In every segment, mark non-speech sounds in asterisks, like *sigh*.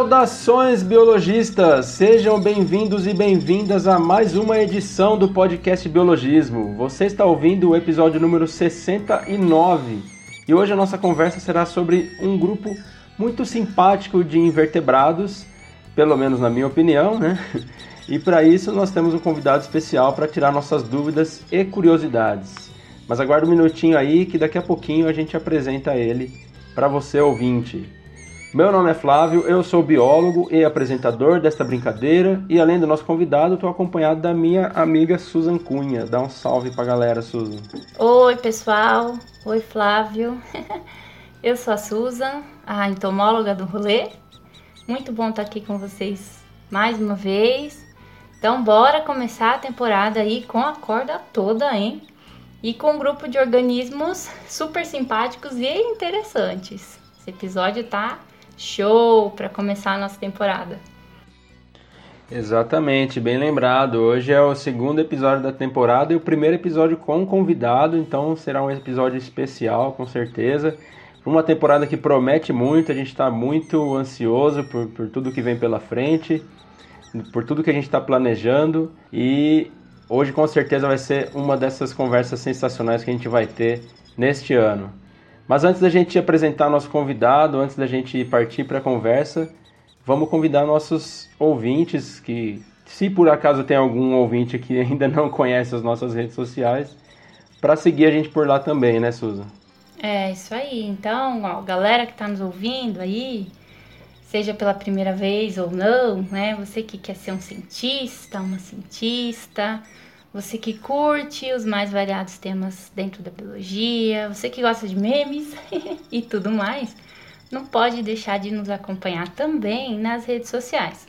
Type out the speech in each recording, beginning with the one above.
Saudações biologistas! Sejam bem-vindos e bem-vindas a mais uma edição do podcast Biologismo. Você está ouvindo o episódio número 69 e hoje a nossa conversa será sobre um grupo muito simpático de invertebrados, pelo menos na minha opinião, né? E para isso nós temos um convidado especial para tirar nossas dúvidas e curiosidades. Mas aguarda um minutinho aí que daqui a pouquinho a gente apresenta ele para você ouvinte. Meu nome é Flávio, eu sou biólogo e apresentador desta brincadeira e além do nosso convidado, estou acompanhado da minha amiga Susan Cunha. Dá um salve para a galera, Susan. Oi, pessoal. Oi, Flávio. *laughs* eu sou a Susan, a entomóloga do rolê. Muito bom estar aqui com vocês mais uma vez. Então, bora começar a temporada aí com a corda toda, hein? E com um grupo de organismos super simpáticos e interessantes. Esse episódio tá show para começar a nossa temporada. Exatamente, bem lembrado. Hoje é o segundo episódio da temporada e o primeiro episódio com convidado, então será um episódio especial, com certeza. Uma temporada que promete muito, a gente está muito ansioso por, por tudo que vem pela frente, por tudo que a gente está planejando e hoje com certeza vai ser uma dessas conversas sensacionais que a gente vai ter neste ano. Mas antes da gente apresentar nosso convidado, antes da gente partir para a conversa, vamos convidar nossos ouvintes que, se por acaso tem algum ouvinte que *laughs* ainda não conhece as nossas redes sociais, para seguir a gente por lá também, né, Susan? É, isso aí. Então, ó, galera que está nos ouvindo aí, seja pela primeira vez ou não, né? Você que quer ser um cientista, uma cientista, você que curte os mais variados temas dentro da biologia, você que gosta de memes *laughs* e tudo mais, não pode deixar de nos acompanhar também nas redes sociais.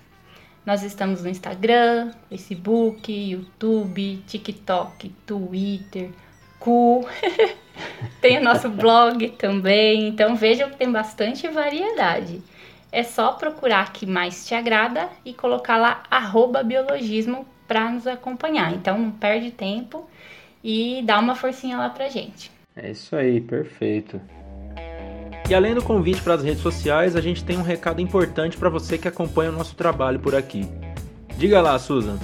Nós estamos no Instagram, Facebook, YouTube, TikTok, Twitter, Cu. *laughs* tem o nosso blog também, então vejam que tem bastante variedade. É só procurar que mais te agrada e colocar lá biologismo para nos acompanhar. Então não perde tempo e dá uma forcinha lá pra gente. É isso aí, perfeito. E além do convite para as redes sociais, a gente tem um recado importante para você que acompanha o nosso trabalho por aqui. Diga lá, Susan.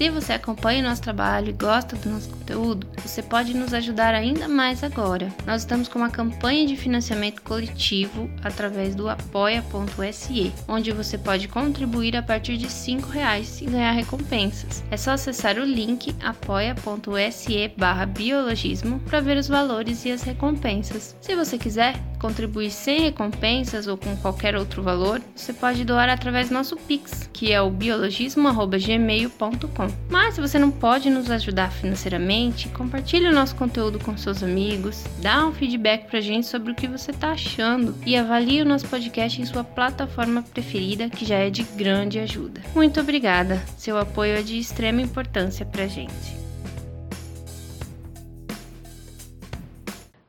Se você acompanha o nosso trabalho e gosta do nosso conteúdo, você pode nos ajudar ainda mais agora. Nós estamos com uma campanha de financiamento coletivo através do apoia.se, onde você pode contribuir a partir de R$ reais e ganhar recompensas. É só acessar o link apoia.se biologismo para ver os valores e as recompensas. Se você quiser, contribuir sem recompensas ou com qualquer outro valor, você pode doar através do nosso Pix, que é o biologismo.gmail.com. Mas se você não pode nos ajudar financeiramente, compartilhe o nosso conteúdo com seus amigos, dá um feedback pra gente sobre o que você está achando e avalie o nosso podcast em sua plataforma preferida, que já é de grande ajuda. Muito obrigada, seu apoio é de extrema importância pra gente.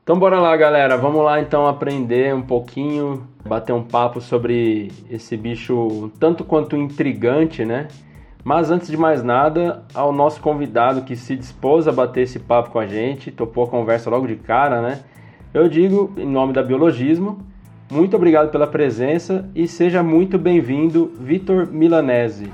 Então bora lá, galera. Vamos lá então aprender um pouquinho, bater um papo sobre esse bicho tanto quanto intrigante, né? Mas antes de mais nada, ao nosso convidado que se dispôs a bater esse papo com a gente, topou a conversa logo de cara, né? Eu digo, em nome da Biologismo, muito obrigado pela presença e seja muito bem-vindo, Vitor Milanese.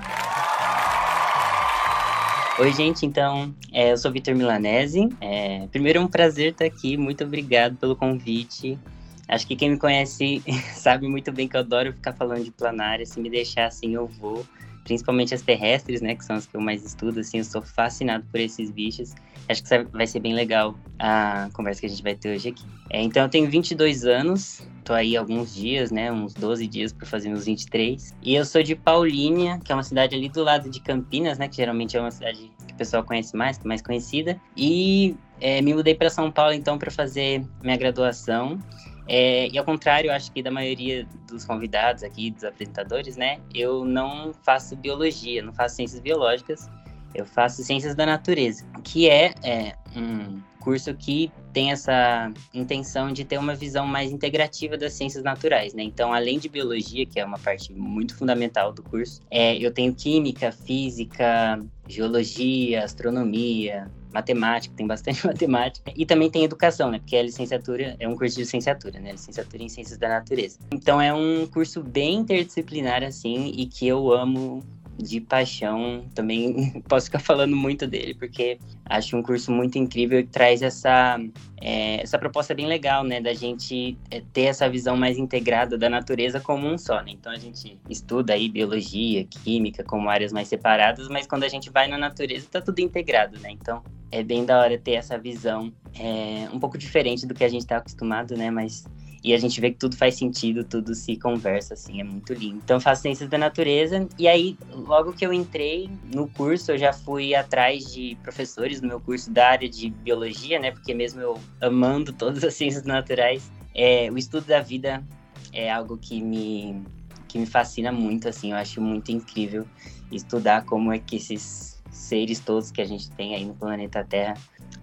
Oi, gente, então, é, eu sou Vitor Milanese. É, primeiro, é um prazer estar aqui, muito obrigado pelo convite. Acho que quem me conhece *laughs* sabe muito bem que eu adoro ficar falando de planária, se me deixar assim eu vou. Principalmente as terrestres, né, que são as que eu mais estudo, assim, eu sou fascinado por esses bichos. Acho que vai ser bem legal a conversa que a gente vai ter hoje aqui. É, então, eu tenho 22 anos, tô aí alguns dias, né, uns 12 dias para fazer meus 23. E eu sou de Paulínia, que é uma cidade ali do lado de Campinas, né, que geralmente é uma cidade que o pessoal conhece mais, é mais conhecida. E é, me mudei para São Paulo, então, para fazer minha graduação. É, e ao contrário, acho que da maioria dos convidados aqui, dos apresentadores, né, eu não faço biologia, não faço ciências biológicas, eu faço ciências da natureza, que é, é um curso que tem essa intenção de ter uma visão mais integrativa das ciências naturais, né? Então, além de biologia, que é uma parte muito fundamental do curso, é, eu tenho química, física, geologia, astronomia, matemática, tem bastante *laughs* matemática. E também tem educação, né? Porque a licenciatura é um curso de licenciatura, né? Licenciatura em Ciências da Natureza. Então é um curso bem interdisciplinar, assim, e que eu amo de paixão. Também *laughs* posso ficar falando muito dele, porque acho um curso muito incrível que traz essa, é, essa proposta bem legal, né? Da gente é, ter essa visão mais integrada da natureza como um só, né? Então a gente estuda aí biologia, química como áreas mais separadas, mas quando a gente vai na natureza tá tudo integrado, né? Então é bem da hora ter essa visão é, um pouco diferente do que a gente está acostumado, né? Mas e a gente vê que tudo faz sentido, tudo se conversa, assim, é muito lindo. Então eu faço ciências da natureza, e aí, logo que eu entrei no curso, eu já fui atrás de professores no meu curso da área de biologia, né? Porque mesmo eu amando todas as ciências naturais, é, o estudo da vida é algo que me, que me fascina muito, assim, eu acho muito incrível estudar como é que esses seres todos que a gente tem aí no planeta Terra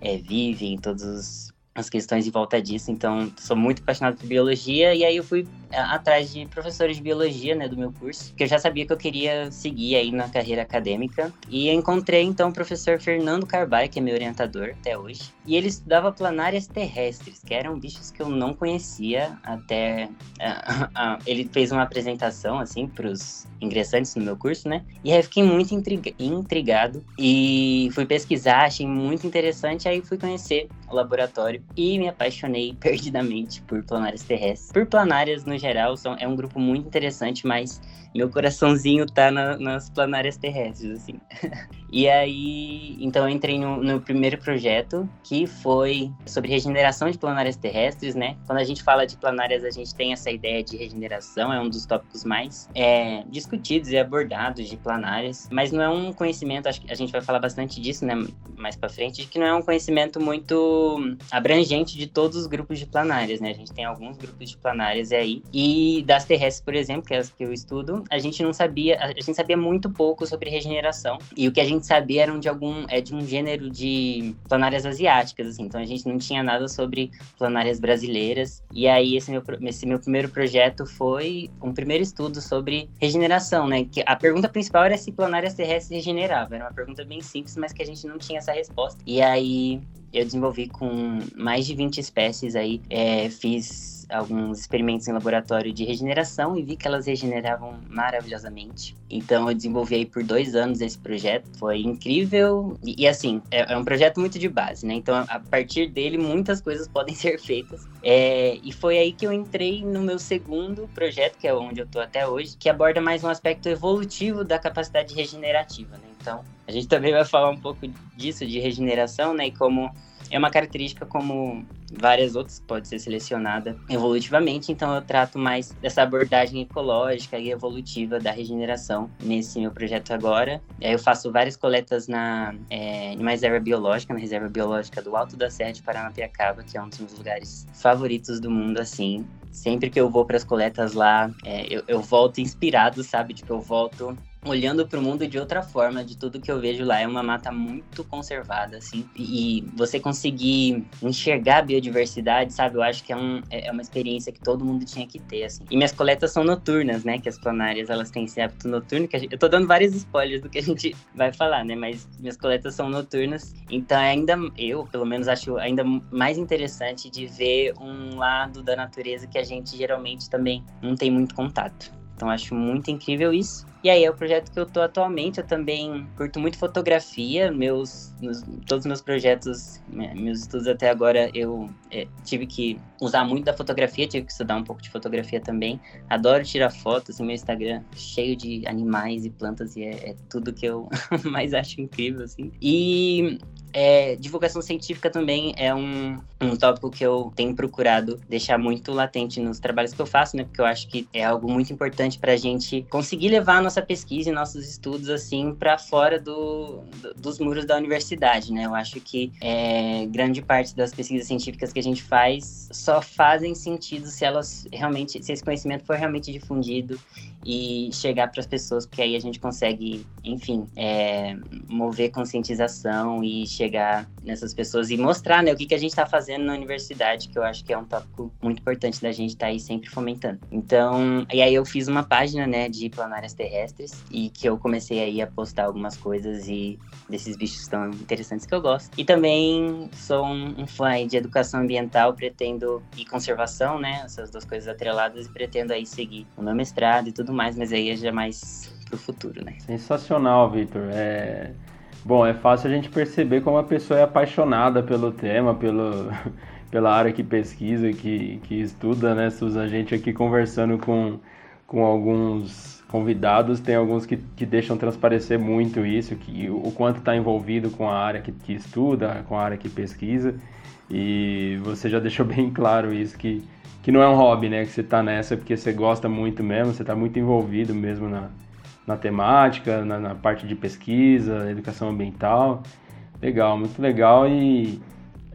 é, vivem, todos os as questões em volta disso. Então, sou muito apaixonado por biologia e aí eu fui atrás de professores de biologia, né, do meu curso, que eu já sabia que eu queria seguir aí na carreira acadêmica. E encontrei então o professor Fernando Carvalho, que é meu orientador até hoje. E ele estudava planárias terrestres, que eram bichos que eu não conhecia até *laughs* uh, ele fez uma apresentação assim para os ingressantes no meu curso, né? E aí eu fiquei muito intrigado e fui pesquisar, achei muito interessante, aí fui conhecer o laboratório e me apaixonei *laughs* perdidamente por planárias terrestres. Por planárias no geral, são, é um grupo muito interessante, mas meu coraçãozinho tá na, nas planárias terrestres, assim. *laughs* e aí, então eu entrei no, no, primeiro projeto, que foi sobre regeneração de planárias terrestres, né? Quando a gente fala de planárias, a gente tem essa ideia de regeneração, é um dos tópicos mais é, discutidos e abordados de planárias, mas não é um conhecimento, acho que a gente vai falar bastante disso, né, mais para frente, de que não é um conhecimento muito abrangente de todos os grupos de planárias, né? A gente tem alguns grupos de planárias aí, e das terrestres, por exemplo, que é as que eu estudo, a gente não sabia, a gente sabia muito pouco sobre regeneração. E o que a gente sabia era de algum é de um gênero de planárias asiáticas, assim. Então a gente não tinha nada sobre planárias brasileiras. E aí esse meu esse meu primeiro projeto foi um primeiro estudo sobre regeneração, né? Que a pergunta principal era se planárias terrestres regeneravam. Era uma pergunta bem simples, mas que a gente não tinha essa resposta. E aí eu desenvolvi com mais de 20 espécies aí, é, fiz alguns experimentos em laboratório de regeneração e vi que elas regeneravam maravilhosamente. Então eu desenvolvi aí por dois anos esse projeto, foi incrível e, e assim é, é, um projeto muito de base, né? Então a partir dele muitas coisas podem *laughs* ser feitas é, e foi aí que eu entrei no meu segundo projeto, que é onde eu tô até hoje, que aborda mais um aspecto evolutivo da capacidade regenerativa, né? Então a gente também vai falar um pouco disso de regeneração, né? E como é uma característica como várias outras que pode ser selecionada evolutivamente, então eu trato mais dessa abordagem ecológica e evolutiva da regeneração nesse meu projeto agora. Eu faço várias coletas na é, reserva biológica, na reserva biológica do Alto da Serra de Paranapiacaba, que é um dos meus lugares favoritos do mundo, assim. Sempre que eu vou para as coletas lá, é, eu, eu volto inspirado, sabe? Tipo, eu volto olhando para o mundo de outra forma, de tudo que eu vejo lá. É uma mata muito conservada, assim. E você conseguir enxergar a biodiversidade, sabe? Eu acho que é, um, é, é uma experiência que todo mundo tinha que ter, assim. E minhas coletas são noturnas, né? Que as planárias, elas têm esse hábito noturno. Que gente, eu tô dando vários spoilers do que a gente *laughs* vai falar, né? Mas minhas coletas são noturnas. Então, é ainda, eu, pelo menos, acho ainda mais interessante de ver um lado da natureza que a gente geralmente também não tem muito contato. Então acho muito incrível isso. E aí é o projeto que eu tô atualmente. Eu também curto muito fotografia. Meus, todos os meus projetos, né, meus estudos até agora, eu é, tive que usar muito da fotografia, tive que estudar um pouco de fotografia também. Adoro tirar fotos. Meu Instagram cheio de animais e plantas e é, é tudo que eu *laughs* mais acho incrível, assim. E é, divulgação científica também é um, um tópico que eu tenho procurado deixar muito latente nos trabalhos que eu faço, né? Porque eu acho que é algo muito importante para a gente conseguir levar a nossa pesquisa e nossos estudos assim para fora do, do, dos muros da universidade, né? Eu acho que é, grande parte das pesquisas científicas que a gente faz só fazem sentido se elas realmente, se esse conhecimento for realmente difundido e chegar para as pessoas, porque aí a gente consegue, enfim, é, mover conscientização e chegar chegar nessas pessoas e mostrar, né, o que, que a gente está fazendo na universidade, que eu acho que é um tópico muito importante da gente estar tá aí sempre fomentando. Então, e aí eu fiz uma página, né, de planárias terrestres e que eu comecei aí a postar algumas coisas e desses bichos tão interessantes que eu gosto. E também sou um, fã de educação ambiental, pretendo e conservação, né, essas duas coisas atreladas e pretendo aí seguir o meu mestrado e tudo mais, mas aí é já mais pro futuro, né? Sensacional, Victor. É... Bom, é fácil a gente perceber como a pessoa é apaixonada pelo tema, pelo, *laughs* pela área que pesquisa, que, que estuda, né, Susan? A gente aqui conversando com, com alguns convidados, tem alguns que, que deixam transparecer muito isso, que o quanto está envolvido com a área que, que estuda, com a área que pesquisa. E você já deixou *laughs* bem claro isso, que, que não é um hobby, né? Que você está nessa porque você gosta muito mesmo, você está muito envolvido mesmo na, na temática, na, na, parte de pesquisa, educação ambiental. Legal, muito legal e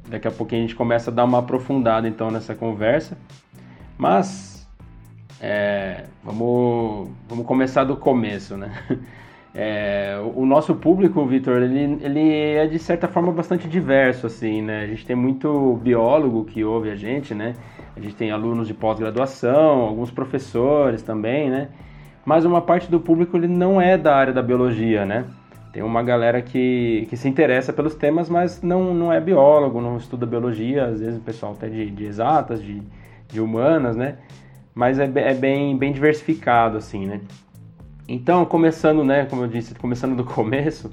daqui a pouquinho a gente começa a dar uma aprofundada então nessa conversa. Mas é, vamos, vamos começar do começo, né? *laughs* É, o nosso público, Vitor, ele, ele é de certa forma bastante diverso, assim, né? A gente tem muito biólogo que ouve a gente, né? A gente tem alunos de pós-graduação, alguns professores também, né? Mas uma parte do público ele não é da área da biologia, né? Tem uma galera que, que se interessa pelos temas, mas não, não é biólogo, não estuda biologia, às vezes o pessoal até de, de exatas, de, de humanas, né? Mas é, é bem, bem diversificado, assim, né? Então, começando, né, como eu disse, começando do *laughs* começo,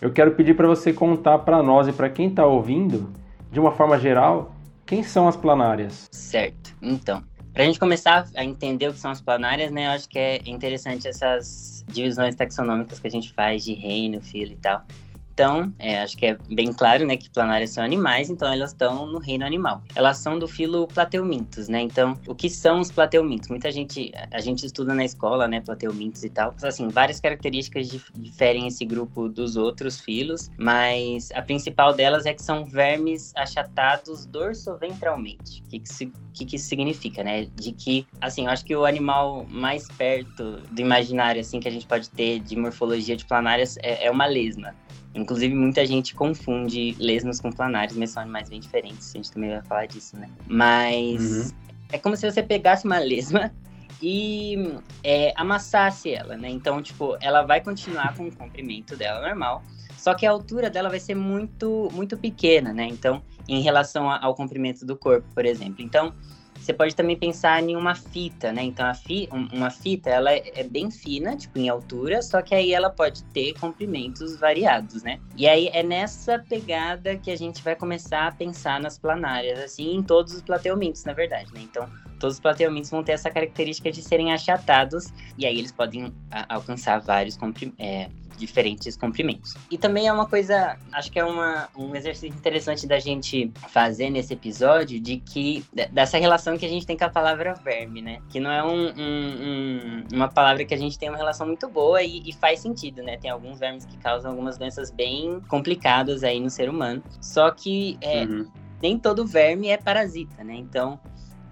eu quero pedir para você contar para nós e para quem está ouvindo, de uma forma geral, quem são as planárias? Certo. Então, para a gente começar a entender o que são as planárias, né, eu acho que é interessante essas divisões taxonômicas que a gente faz de reino, filo e tal. Então, é, acho que é bem claro, né, que planárias são animais, então elas estão no reino animal. Elas são do filo Plateumintos, né? Então, o que são os Plateumintos? Muita gente, a gente estuda na escola, né, Plateumintos e tal. Assim, várias características dif diferem esse grupo dos outros filos, mas a principal delas é que são vermes achatados dorsoventralmente. O que, que, que, que isso significa, né? De que, assim, eu acho que o animal mais perto do imaginário, assim, que a gente pode ter de morfologia de planárias é, é uma lesma. Inclusive, muita gente confunde lesmas com planários, mas são animais bem diferentes. A gente também vai falar disso, né? Mas uhum. é como se você pegasse uma lesma e é, amassasse ela, né? Então, tipo, ela vai continuar com o comprimento dela normal, só que a altura dela vai ser muito, muito pequena, né? Então, em relação ao comprimento do corpo, por exemplo. Então, você pode também pensar em uma fita, né? Então, fi, uma fita, ela é bem fina, tipo, em altura, só que aí ela pode ter comprimentos variados, né? E aí é nessa pegada que a gente vai começar a pensar nas planárias, assim, em todos os plateumintos, na verdade, né? Então, todos os plateumintos vão ter essa característica de serem achatados, e aí eles podem alcançar vários é, diferentes comprimentos. E também é uma coisa, acho que é uma, um exercício interessante da gente fazer nesse episódio, de que, dessa relação que a gente tem com a palavra verme, né? Que não é um, um, um, uma palavra que a gente tem uma relação muito boa e, e, faz sentido, né? Tem alguns vermes que causam algumas doenças bem complicadas aí no ser humano. Só que é, uhum. nem todo verme é parasita, né? Então,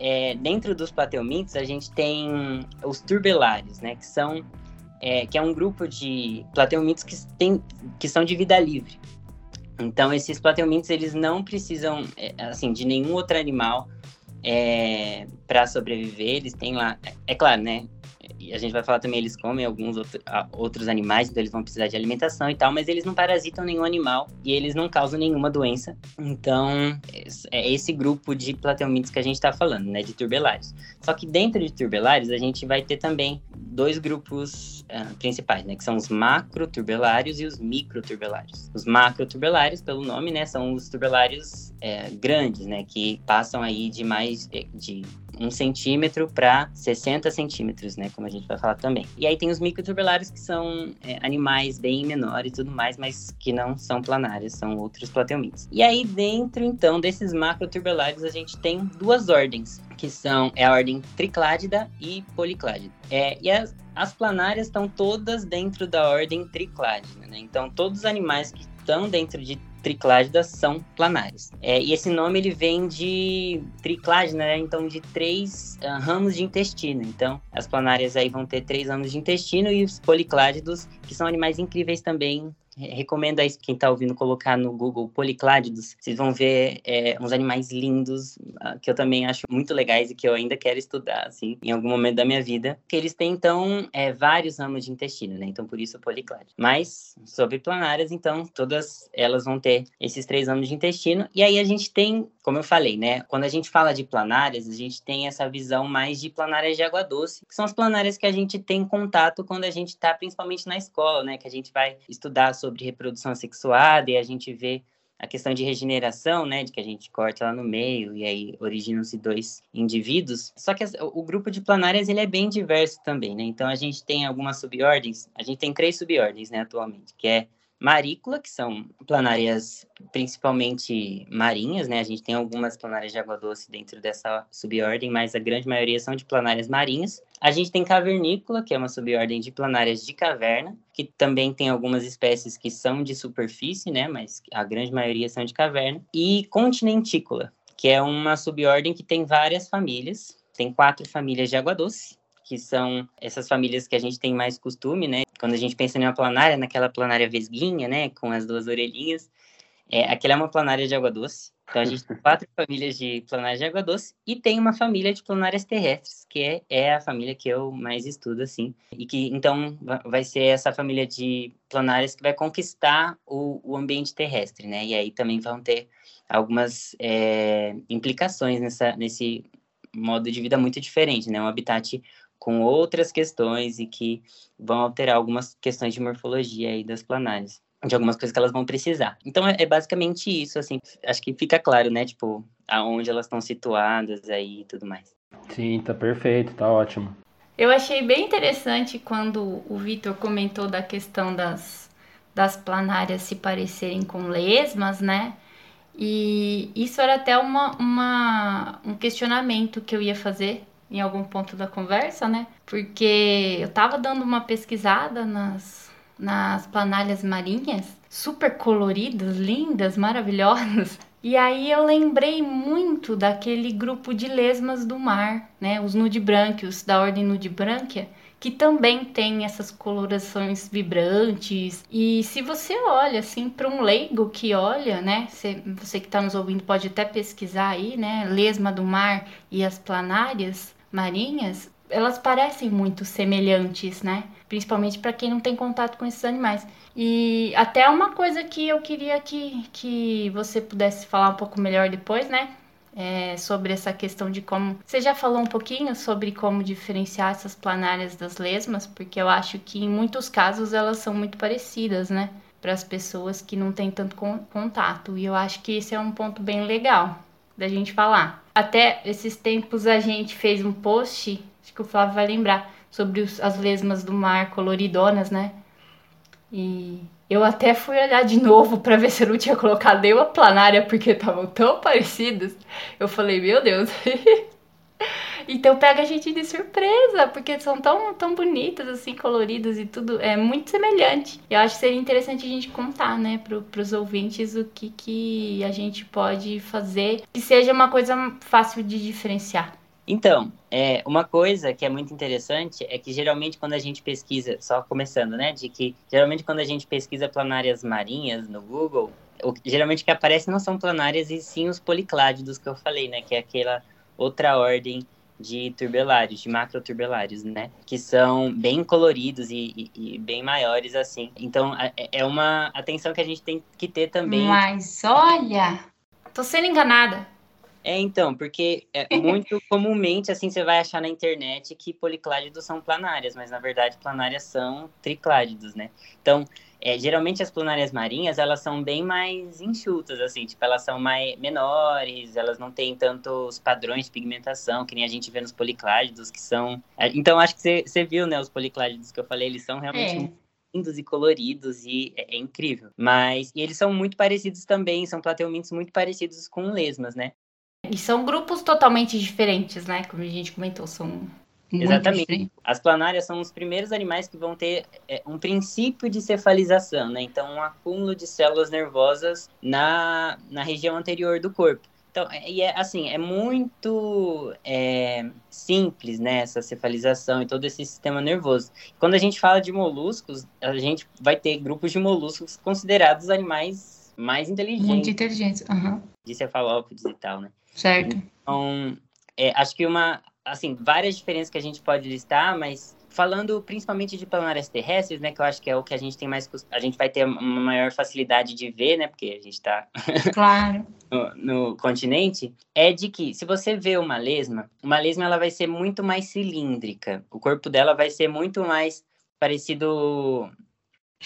é, dentro dos plateumintos, a gente tem os turbelários, né? Que são é, que é um grupo de plateumintos que, tem, que são de vida livre. Então, esses plateumintos, eles não precisam, é, assim, de nenhum outro animal é, para sobreviver. Eles têm lá, é, é claro, né? A gente vai falar também, eles comem alguns outro, outros animais, então eles vão precisar de alimentação e tal, mas eles não parasitam nenhum animal e eles não causam nenhuma doença. Então, é esse grupo de plateumintos que a gente está falando, né, de turbelários. Só que dentro de turbelários, a gente vai ter também dois grupos uh, principais, né, que são os macroturbelários e os microturbelários. Os macroturbelários, pelo nome, né, são os turbelários é, grandes, né, que passam aí de mais de um centímetro para 60 centímetros, né? Como a gente vai falar também. E aí tem os microturbelários que são é, animais bem menores e tudo mais, mas que não são planários, são outros plateumintos. E aí dentro, então, desses macroturbelários a gente tem duas ordens, que são é a ordem tricládida e policládida. É, e as, as planárias estão todas dentro da ordem tricládida, né? Então todos os animais que estão dentro de tricládidas são planárias. É, e esse nome ele vem de tricládina, né? Então de três uh, ramos de intestino. Então as planárias aí vão ter três ramos de intestino e os policládidos, que são animais incríveis também, recomendo aí quem está ouvindo colocar no Google policládidos. Vocês vão ver é, uns animais lindos uh, que eu também acho muito legais e que eu ainda quero estudar, assim, em algum momento da minha vida. Que eles têm, então, é, vários ramos de intestino, né? Então, por isso policládido. Mas, sobre planárias, então, todas elas vão ter esses três ramos de intestino. E aí a gente tem, como eu falei, né? Quando a gente fala de planárias, a gente tem essa visão mais de planárias de água doce, que são as planárias que a gente tem contato quando a gente está principalmente na escola, né? Que a gente vai estudar sobre reprodução sexuada e a gente vê a questão de regeneração, né, de que a gente corta lá no meio e aí originam-se dois indivíduos. Só que o grupo de planárias ele é bem diverso também, né? Então a gente tem algumas subordens, a gente tem três subordens, né, atualmente, que é marícula, que são planárias principalmente marinhas, né? A gente tem algumas planárias de água doce dentro dessa subordem, mas a grande maioria são de planárias marinhas. A gente tem cavernícola, que é uma subordem de planárias de caverna, que também tem algumas espécies que são de superfície, né? Mas a grande maioria são de caverna. E continentícola, que é uma subordem que tem várias famílias. Tem quatro famílias de água doce que são essas famílias que a gente tem mais costume, né? Quando a gente pensa em uma planária, naquela planária vesguinha, né? Com as duas orelhinhas. É, aquela é uma planária de água doce. Então, a gente tem *laughs* quatro famílias de planárias de água doce e tem uma família de planárias terrestres, que é, é a família que eu mais estudo, assim. E que, então, vai ser essa família de planárias que vai conquistar o, o ambiente terrestre, né? E aí também vão ter algumas é, implicações nessa, nesse modo de vida muito diferente, né? Um habitat com outras questões e que vão alterar algumas questões de morfologia aí das planárias, de algumas coisas que elas vão precisar. Então é, é basicamente isso, assim, acho que fica claro, né, tipo, aonde elas estão situadas aí e tudo mais. Sim, tá perfeito, tá ótimo. Eu achei bem interessante quando o Vitor comentou da questão das, das planárias se parecerem com lesmas, né? E isso era até uma, uma, um questionamento que eu ia fazer em algum ponto da conversa, né? Porque eu tava dando uma pesquisada nas, nas planalhas marinhas, super coloridas, lindas, maravilhosas. *laughs* E aí eu lembrei muito daquele grupo de lesmas do mar, né? Os nudibranquios, da ordem nudibranquia, que também tem essas colorações vibrantes. E se você olha assim para um leigo que olha, né, você, você que está nos ouvindo pode até pesquisar aí, né, lesma do mar e as planárias, marinhas, elas parecem muito semelhantes, né? Principalmente para quem não tem contato com esses animais. E até uma coisa que eu queria que, que você pudesse falar um pouco melhor depois, né? É, sobre essa questão de como. Você já falou um pouquinho sobre como diferenciar essas planárias das lesmas, porque eu acho que em muitos casos elas são muito parecidas, né? Para as pessoas que não têm tanto contato. E eu acho que esse é um ponto bem legal da gente falar. Até esses tempos a gente fez um post, acho que o Flávio vai lembrar, sobre os, as lesmas do mar coloridonas, né? E eu até fui olhar de novo para ver se eu não tinha colocado nenhuma planária porque estavam tão parecidas. Eu falei, meu Deus. *laughs* Então pega a gente de surpresa, porque são tão, tão bonitas, assim, coloridas e tudo. É muito semelhante. Eu acho que seria interessante a gente contar, né, pro, pros ouvintes o que, que a gente pode fazer que seja uma coisa fácil de diferenciar. Então, é, uma coisa que é muito interessante é que geralmente quando a gente pesquisa, só começando, né, de que geralmente quando a gente pesquisa planárias marinhas no Google, o, geralmente o que aparece não são planárias e sim os policládidos que eu falei, né, que é aquela outra ordem de turbelários, de macroturbelários, né? Que são bem coloridos e, e, e, bem maiores, assim. Então, é, é uma atenção que a gente tem que ter também. Mas olha, tô sendo enganada. É, então, porque é *laughs* muito comumente, assim, você vai achar na internet que policládidos são planárias, mas na verdade planárias são tricládidos, né? Então, é, geralmente as planárias marinhas, elas são bem mais enxutas, assim, tipo, elas são mais menores, elas não têm tantos padrões de pigmentação que nem a gente vê nos policládidos, que são... É, então, acho que você viu, né, os policládidos que eu falei, eles são realmente... É lindos e coloridos e é, é, incrível. Mas e eles são muito parecidos também, são plateumintos muito parecidos com lesmas, né? E são grupos totalmente diferentes, né? Como a gente comentou, são Muito Exatamente. As planárias são os primeiros animais que vão ter é, um princípio de cefalização, né? Então, um acúmulo de células nervosas na, na região anterior do corpo. Então, é, e é assim, é muito é, simples, né, essa cefalização e todo esse sistema nervoso. Quando a gente fala de moluscos, a gente vai ter grupos de moluscos considerados animais mais inteligentes. Muito inteligentes, uhum. De cefalópodes e tal, né? Certo. Então, é, acho que uma, assim, várias diferenças que a gente pode listar, mas falando principalmente de planárias terrestres, né, que eu acho que é o que a gente tem mais, a gente vai ter uma maior facilidade de ver, né, porque a gente está *laughs* claro. no, no, continente, é de que se você vê uma lesma, uma lesma ela vai ser muito mais cilíndrica, o corpo dela vai ser muito mais parecido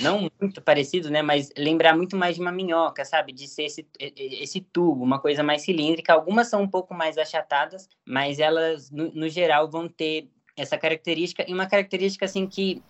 não muito parecido, né, mas lembrar muito mais de uma minhoca, sabe, de ser esse, esse tubo, uma coisa mais cilíndrica. Algumas são um pouco mais achatadas, mas elas, no, no geral, vão ter essa característica, e uma característica assim que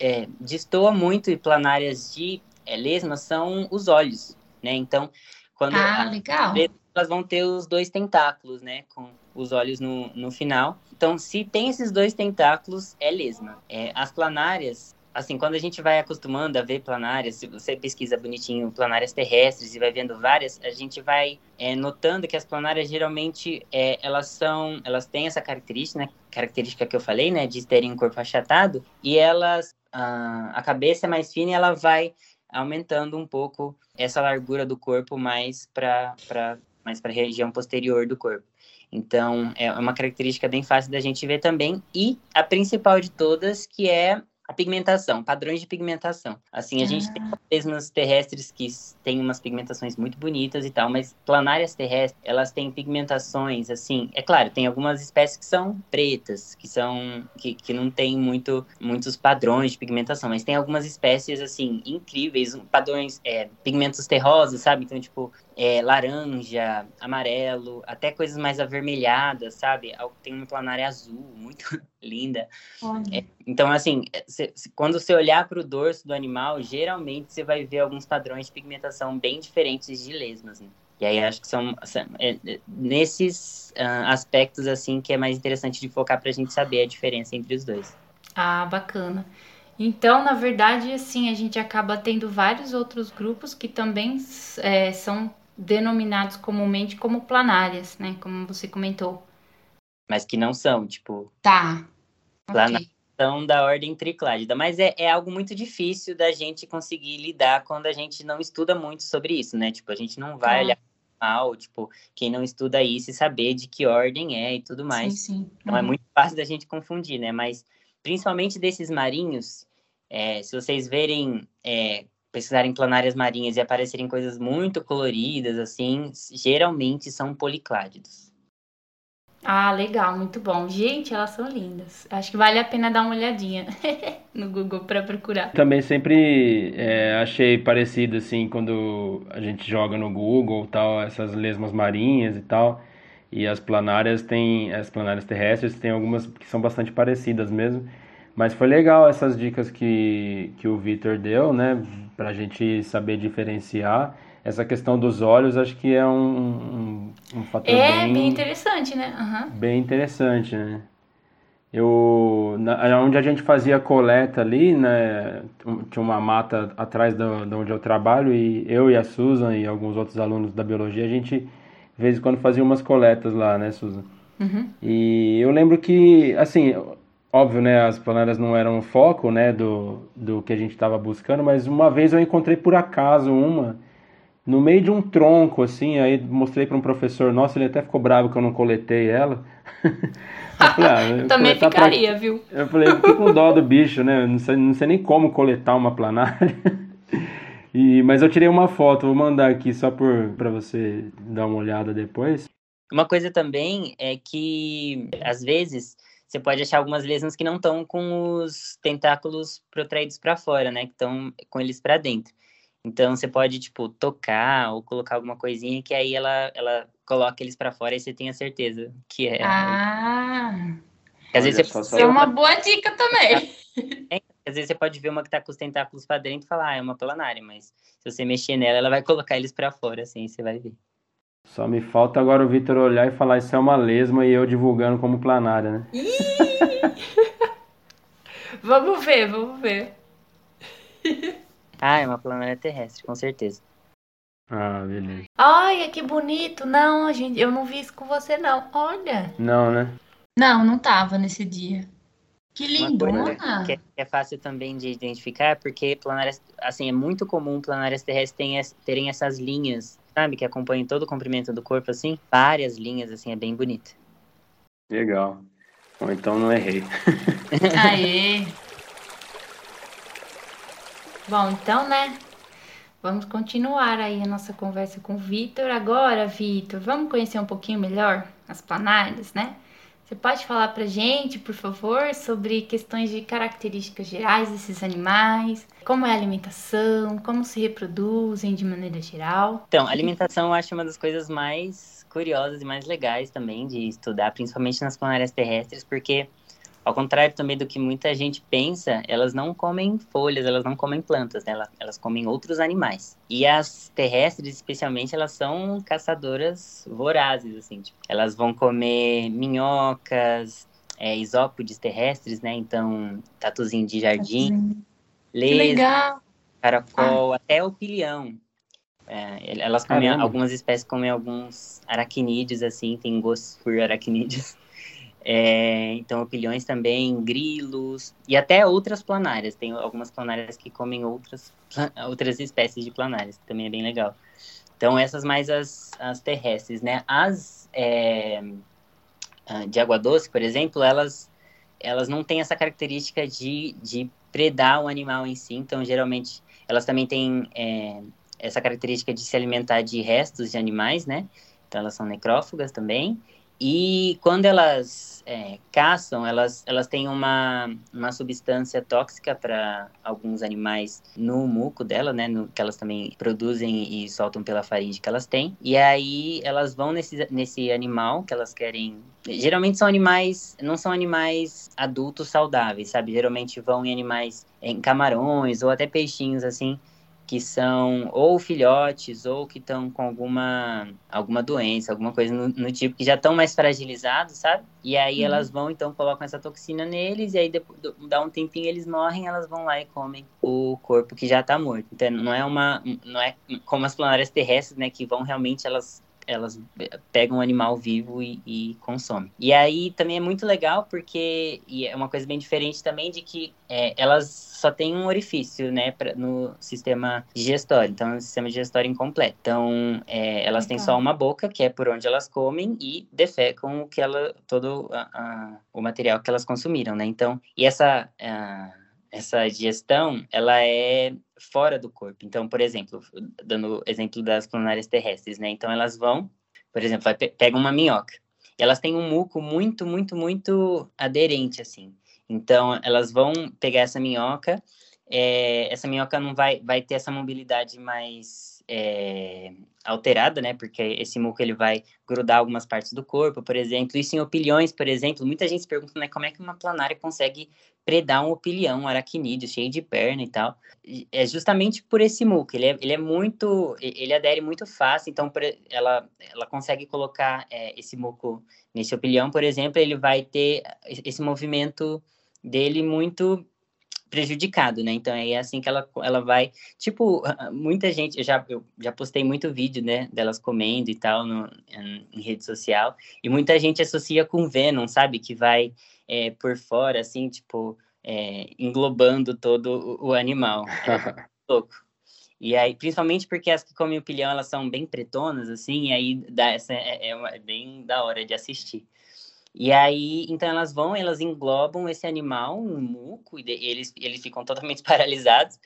é, destoa muito e planárias de é, lesmas são os olhos, né? Então, quando ah, legal. elas vão ter os dois tentáculos, né? Com os olhos no, no final. Então, se tem esses dois tentáculos, é lesma. É, as planárias, assim, quando a gente vai acostumando a ver planárias, se você pesquisa bonitinho planárias terrestres e vai vendo várias, a gente vai é, notando que as planárias geralmente é, elas são, elas têm essa característica, né, característica que eu falei, né, de terem um corpo achatado e elas, a, a cabeça é mais fina e ela vai aumentando um pouco essa largura do corpo mais para mais para a região posterior do corpo. Então, é uma característica bem fácil da gente ver também. E a principal de todas, que é a pigmentação, padrões de pigmentação. Assim, a ah. gente tem lesmas terrestres que têm umas pigmentações muito bonitas e tal, mas planárias terrestres, elas têm pigmentações, assim, é claro, tem algumas espécies que são pretas, que são, que, que não tem muito, muitos padrões de pigmentação, mas tem algumas espécies, assim, incríveis, padrões, é, pigmentos terrosos, sabe? Então, tipo, é, laranja, amarelo, até coisas mais avermelhadas, sabe? Tem uma planária azul, muito *laughs* linda. É, então, assim, cê, quando você olhar para o dorso do animal, geralmente você vai ver alguns padrões de pigmentação bem diferentes de lesmas, né? E aí acho que são, são é, é, nesses uh, aspectos, assim, que é mais interessante de focar para a gente saber a diferença entre os dois. Ah, bacana. Então, na verdade, assim, a gente acaba tendo vários outros grupos que também é, são denominados comumente como planárias, né? Como você comentou. Mas que não são, tipo. Tá. Planárias okay. são da ordem tricládida. Mas é, é algo muito difícil da gente conseguir lidar quando a gente não estuda muito sobre isso, né? Tipo, a gente não vai tá. olhar mal, tipo, quem não estuda isso e saber de que ordem é e tudo mais. Sim, sim. Então é uhum. é muito fácil da gente confundir, né? Mas principalmente desses marinhos, é, se vocês verem é, pesquisarem planárias marinhas e aparecerem coisas muito coloridas, assim, geralmente são policládidos. Ah, legal, muito bom. Gente, elas são lindas. Acho que vale a pena dar uma olhadinha *laughs* no Google para procurar. Também sempre é, achei parecido, assim, quando a gente joga no Google tal, essas lesmas marinhas e tal. E as planárias têm, as planárias terrestres tem algumas que são bastante parecidas mesmo. Mas foi legal essas dicas que, que o Vitor deu, né? Para a gente saber diferenciar. Essa questão dos olhos, acho que é um, um, um fator é, bem, bem interessante, né? Uhum. Bem interessante, né? Eu, na, onde a gente fazia coleta ali, né? Tinha uma mata atrás de onde eu trabalho e eu e a Susan e alguns outros alunos da biologia, a gente, de vez em quando, fazia umas coletas lá, né, Susan? Uhum. E eu lembro que, assim, Óbvio, né, as planárias não eram o foco, né, do, do que a gente estava buscando, mas uma vez eu encontrei por acaso uma no meio de um tronco, assim, aí mostrei para um professor nosso, ele até ficou bravo que eu não coletei ela. *laughs* eu falei, ah, Também ficaria, pra... viu? Eu falei, eu fiquei com dó do bicho, né, não sei, não sei nem como coletar uma planária. *laughs* e, mas eu tirei uma foto, vou mandar aqui só para você dar uma olhada depois. Uma coisa também é que, às vezes, você pode achar algumas lesmas que não estão com os tentáculos protraídos para fora, né? Que estão com eles para dentro. Então você pode tipo tocar ou colocar alguma coisinha que aí ela ela coloca eles para fora e você tem a certeza que é. Ah. Às vezes você Isso é uma boa dica também. É, às vezes você pode ver uma que tá com os tentáculos para dentro e falar, ah, é uma planária, mas se você mexer nela, ela vai colocar eles para fora, assim, você vai ver. Só me falta agora o Vitor olhar e falar isso é uma lesma e eu divulgando como planária, né? *laughs* vamos ver, vamos ver. *laughs* ah, é uma planária terrestre, com certeza. Ah, beleza. Olha, que bonito. Não, gente, eu não vi isso com você, não. Olha. Não, né? Não, não tava nesse dia. Que lindona! Que é, é fácil também de identificar, porque planárias, assim, é muito comum planárias terrestres terem essas linhas, sabe, que acompanham todo o comprimento do corpo, assim, várias linhas, assim, é bem bonito. Legal. Bom, então não errei. Aê! *laughs* Bom, então, né? Vamos continuar aí a nossa conversa com o Vitor. Agora, Vitor, vamos conhecer um pouquinho melhor as planárias, né? Você pode falar para gente, por favor, sobre questões de características gerais desses animais, como é a alimentação, como se reproduzem de maneira geral? Então, a alimentação eu acho uma das coisas mais curiosas e mais legais também de estudar, principalmente nas planárias terrestres, porque ao contrário também do que muita gente pensa, elas não comem folhas, elas não comem plantas, né? elas, elas comem outros animais. E as terrestres, especialmente, elas são caçadoras vorazes, assim. Tipo, elas vão comer minhocas, é, isópodes terrestres, né? Então, tatuzinho de jardim, lesa, caracol, ah. até o pilhão. É, elas comem, Caramba. algumas espécies comem alguns aracnídeos, assim, tem gostos por aracnídeos. É, então, opilhões também, grilos e até outras planárias. Tem algumas planárias que comem outras, outras espécies de planárias, que também é bem legal. Então, essas mais as, as terrestres, né? As é, ah, de água doce, por exemplo, elas, elas não têm essa característica de, de predar o animal em si. Então, geralmente, elas também têm é, essa característica de se alimentar de restos de animais, né? Então, elas são necrófagas também. E quando elas é, caçam, elas, elas têm uma, uma substância tóxica para alguns animais no muco dela, né? No, que elas também produzem e soltam pela faringe que elas têm. E aí elas vão nesse, nesse animal que elas querem. Geralmente são animais, não são animais adultos saudáveis, sabe? Geralmente vão em animais, em camarões ou até peixinhos assim que são ou filhotes ou que estão com alguma, alguma doença, alguma coisa no, no tipo, que já estão mais fragilizados, sabe? E aí uhum. elas vão, então, colocam essa toxina neles, e aí depois, dá um tempinho, eles morrem, elas vão lá e comem o corpo que já está morto. Então, não é uma, não é como as planárias terrestres, né, que vão realmente, elas elas pegam um animal vivo e, e consomem. E aí também é muito legal porque e é uma coisa bem diferente também de que é, elas só têm um orifício, né, pra, no sistema digestório. Então, é um sistema digestório incompleto. Então, é, elas têm só uma boca, que é por onde elas comem e defecam o que ela, todo a, a, o material que elas consumiram, né? Então, e essa a, essa digestão, ela é fora do corpo. Então, por exemplo, dando exemplo das planárias terrestres, né? Então, elas vão, por exemplo, vai, pegam uma minhoca. E elas têm um muco muito, muito, muito aderente, assim. Então, elas vão pegar essa minhoca, é, essa minhoca não vai, vai ter essa mobilidade mais é, alterada, né? Porque esse muco ele vai grudar algumas partes do corpo, por exemplo. Isso em opilhões, por exemplo. Muita gente se pergunta, né? Como é que uma planária consegue predar um opilhão, um aracnídeo, cheio de perna e tal? É justamente por esse muco. Ele é, ele é muito... Ele adere muito fácil. Então, ela, ela consegue colocar é, esse muco nesse opilhão, por exemplo. Ele vai ter esse movimento dele muito prejudicado, né? Então é assim que ela, ela vai. Tipo, muita gente, eu já, eu já postei muito vídeo, né, delas comendo e tal no, em, em rede social, e muita gente associa com Venom, sabe? Que vai é, por fora, assim, tipo, é, englobando todo o, o animal. É *laughs* louco. E aí, principalmente porque as que comem o pilhão, elas são bem pretonas, assim, e aí dá essa, é, é, uma, é bem da hora de assistir. E aí, então elas vão, elas englobam esse animal, um muco, e eles, eles ficam totalmente *laughs* paralisados.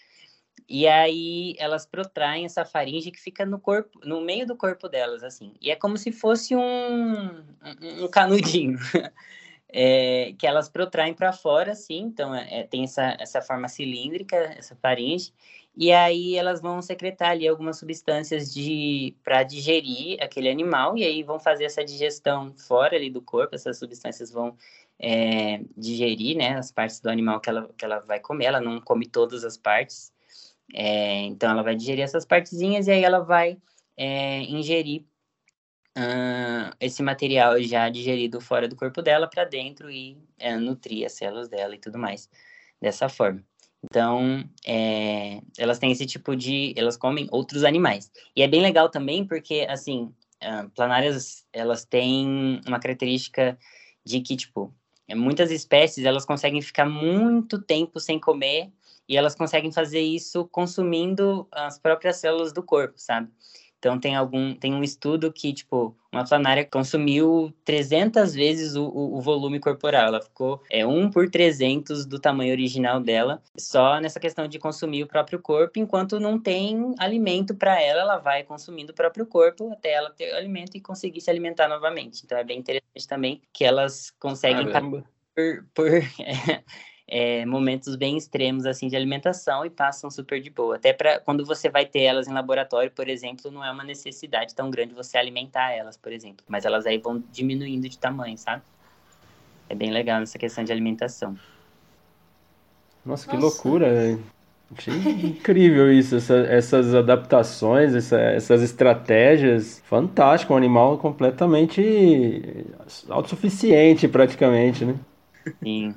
E aí elas protraem essa faringe que fica no corpo, no meio do corpo delas, assim. E é como se fosse um, um canudinho. *laughs* É, que elas protraem para fora, assim, então é, tem essa, essa forma cilíndrica, essa faringe, e aí elas vão secretar ali algumas substâncias de para digerir aquele animal e aí vão fazer essa digestão fora ali do corpo, essas substâncias vão é, digerir, né, as partes do animal que ela, que ela vai comer, ela não come todas as partes, é, então ela vai digerir essas partezinhas e aí ela vai é, ingerir esse material já digerido fora do corpo dela para dentro e é, nutrir as células dela e tudo mais. dessa forma. Então, é, elas têm esse tipo de. Elas comem outros animais. E é bem legal também porque, assim, uh, planárias, elas têm uma característica de que, tipo, muitas espécies, elas conseguem ficar muito tempo sem comer e elas conseguem fazer isso consumindo as próprias células do corpo, sabe? Então tem algum tem um estudo que tipo uma planária consumiu 300 vezes o, o, o, volume corporal. Ela ficou é 1 por 300 do tamanho original dela, só nessa questão de consumir o próprio corpo, enquanto não tem alimento para ela, ela vai consumindo o próprio corpo até ela ter alimento e conseguir se alimentar novamente. Então é bem interessante também que elas conseguem por, por *laughs* é, momentos bem extremos assim de alimentação e passam super de boa. Até para quando você vai ter elas em laboratório, por exemplo, não é uma necessidade tão grande você alimentar elas, por exemplo, mas elas aí vão diminuindo de tamanho, sabe? É bem legal essa questão de alimentação. Nossa, que Nossa. loucura! Achei incrível isso, essa, essas adaptações, essa, essas estratégias. Fantástico, um animal completamente autossuficiente praticamente, né? Sim.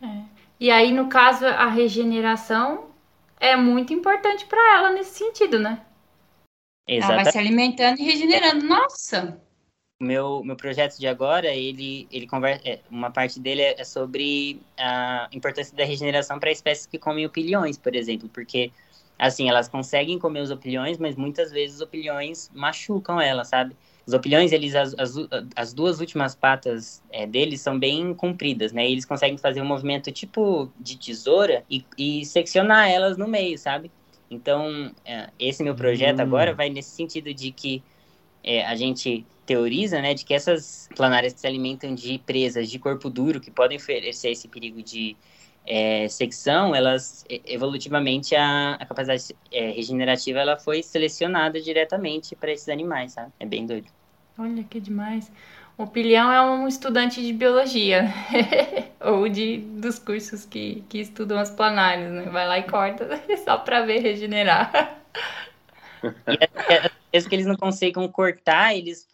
É. E aí, no caso, a regeneração é muito importante para ela nesse sentido, né? Exatamente. Ela vai se alimentando e regenerando. Nossa! Meu, meu projeto de agora, ele, ele conversa, é, uma parte dele é, sobre a importância da regeneração para espécies que comem opilhões, por exemplo, porque assim, elas conseguem comer os opilhões, mas muitas vezes os opilhões machucam elas, sabe? Os opilhões, eles, as, as, as duas últimas patas é, deles são bem compridas, né? E eles conseguem fazer um movimento tipo de tesoura e, e seccionar elas no meio, sabe? Então, é, esse meu projeto hum. agora vai nesse sentido de que é, a gente teoriza, né, de que essas planárias que se alimentam de presas de corpo duro, que podem oferecer esse perigo de é, secção, elas evolutivamente a, a capacidade é, regenerativa ela foi selecionada diretamente para esses animais, sabe? É bem doido. Olha que demais. O Pilhão é um estudante de biologia *laughs* ou de dos cursos que, que estudam as planárias, né? Vai lá e corta *laughs* só para ver regenerar. *laughs* E às vezes que eles não conseguem cortar, eles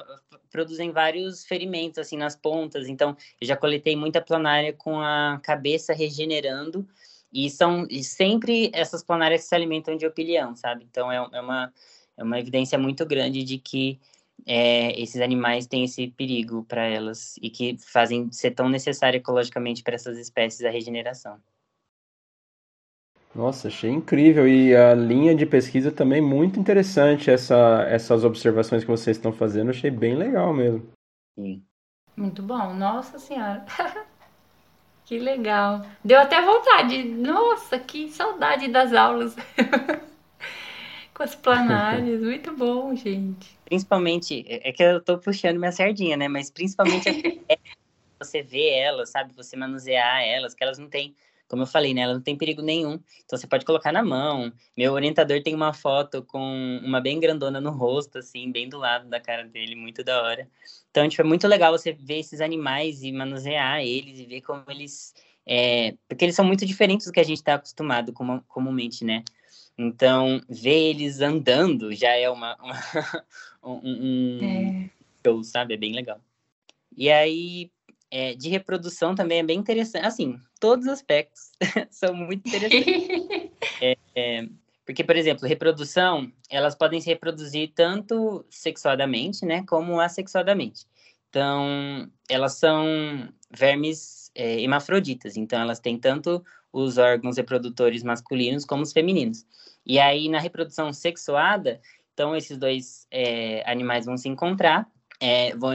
produzem vários ferimentos assim nas pontas. Então, eu já coletei muita planária com a cabeça regenerando e são e sempre essas planárias que se alimentam de opilião, sabe? Então, é, é, uma, é uma evidência muito grande de que é, esses animais têm esse perigo para elas e que fazem ser tão necessário ecologicamente para essas espécies a regeneração. Nossa, achei incrível e a linha de pesquisa também muito interessante essa, essas observações que vocês estão fazendo, achei bem legal mesmo. Sim. Muito bom, nossa senhora. *laughs* que legal. Deu até vontade. Nossa, que saudade das aulas. *laughs* Com as planárias, muito bom, gente. Principalmente, é, é que eu tô puxando minha sardinha, né? Mas principalmente *laughs* é você ver elas, sabe? Você manusear elas, que elas não têm como eu falei, né, ela não tem perigo nenhum. Então você pode colocar na mão. Meu orientador tem uma foto com uma bem grandona no rosto, assim, bem do lado da cara dele, muito da hora. Então, tipo, é muito legal você ver esses animais e manusear eles e ver como eles. É... Porque eles são muito diferentes do que a gente está acostumado com, comumente, né? Então, ver eles andando já é uma, uma *laughs* um, um é. show, sabe? É bem legal. E aí, é, de reprodução também é bem interessante. Assim, todos os aspectos *laughs* são muito interessantes. *laughs* é, é, porque, por exemplo, reprodução, elas podem se reproduzir tanto sexuadamente, né, como assexuadamente. Então, elas são vermes é, hemafroditas, então elas têm tanto os órgãos reprodutores masculinos como os femininos. E aí, na reprodução sexuada, então esses dois é, animais vão se encontrar é, vão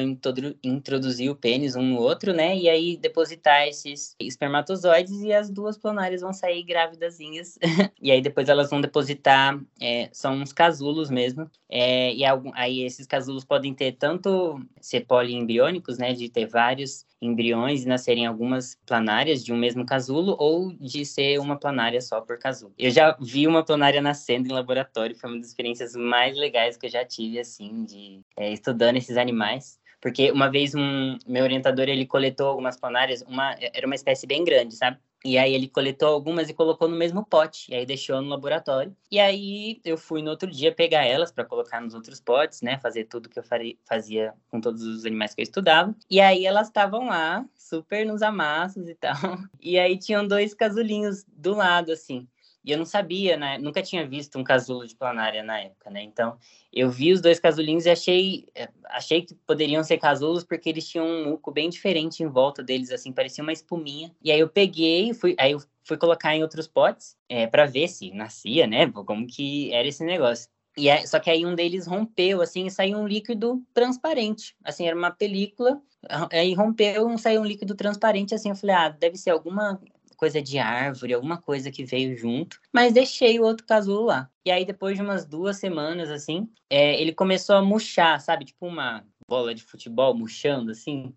introduzir o pênis um no outro, né? E aí depositar esses espermatozoides e as duas planárias vão sair grávidazinhas. *laughs* e aí depois elas vão depositar, é, são uns casulos mesmo. É, e aí esses casulos podem ter tanto ser poliembriônicos, né? De ter vários embriões e nascerem algumas planárias de um mesmo casulo ou de ser uma planária só por casulo. Eu já vi uma planária nascendo em laboratório, foi uma das experiências mais legais que eu já tive, assim, de é, estudando esses animais. Porque uma vez um meu orientador ele coletou algumas planárias, uma era uma espécie bem grande, sabe? E aí ele coletou algumas e colocou no mesmo pote, e aí deixou no laboratório. E aí eu fui no outro dia pegar elas para colocar nos outros potes, né, fazer tudo que eu fazia com todos os animais que eu estudava. E aí elas estavam lá, super nos amassos e tal. *laughs* E aí tinham dois casulinhos do lado assim. E eu não sabia, né? Nunca tinha visto um casulo de planária na época, né? Então, eu vi os dois casulinhos e achei, eh, achei que poderiam ser casulos porque eles tinham um muco bem diferente em volta deles, assim, parecia uma espuminha. E aí eu peguei, fui, aí eu fui colocar em outros potes é, eh, para ver se nascia, né? Como que era esse negócio. E só que aí um deles rompeu, assim, e saiu um líquido transparente. Assim, era uma película, aí rompeu, saiu um líquido transparente, assim, eu falei, ah, deve ser alguma coisa de árvore, alguma coisa que veio junto, mas deixei o outro casulo lá. E aí, depois de umas duas semanas, assim, é, ele começou a murchar, sabe? Tipo uma bola de futebol murchando, assim.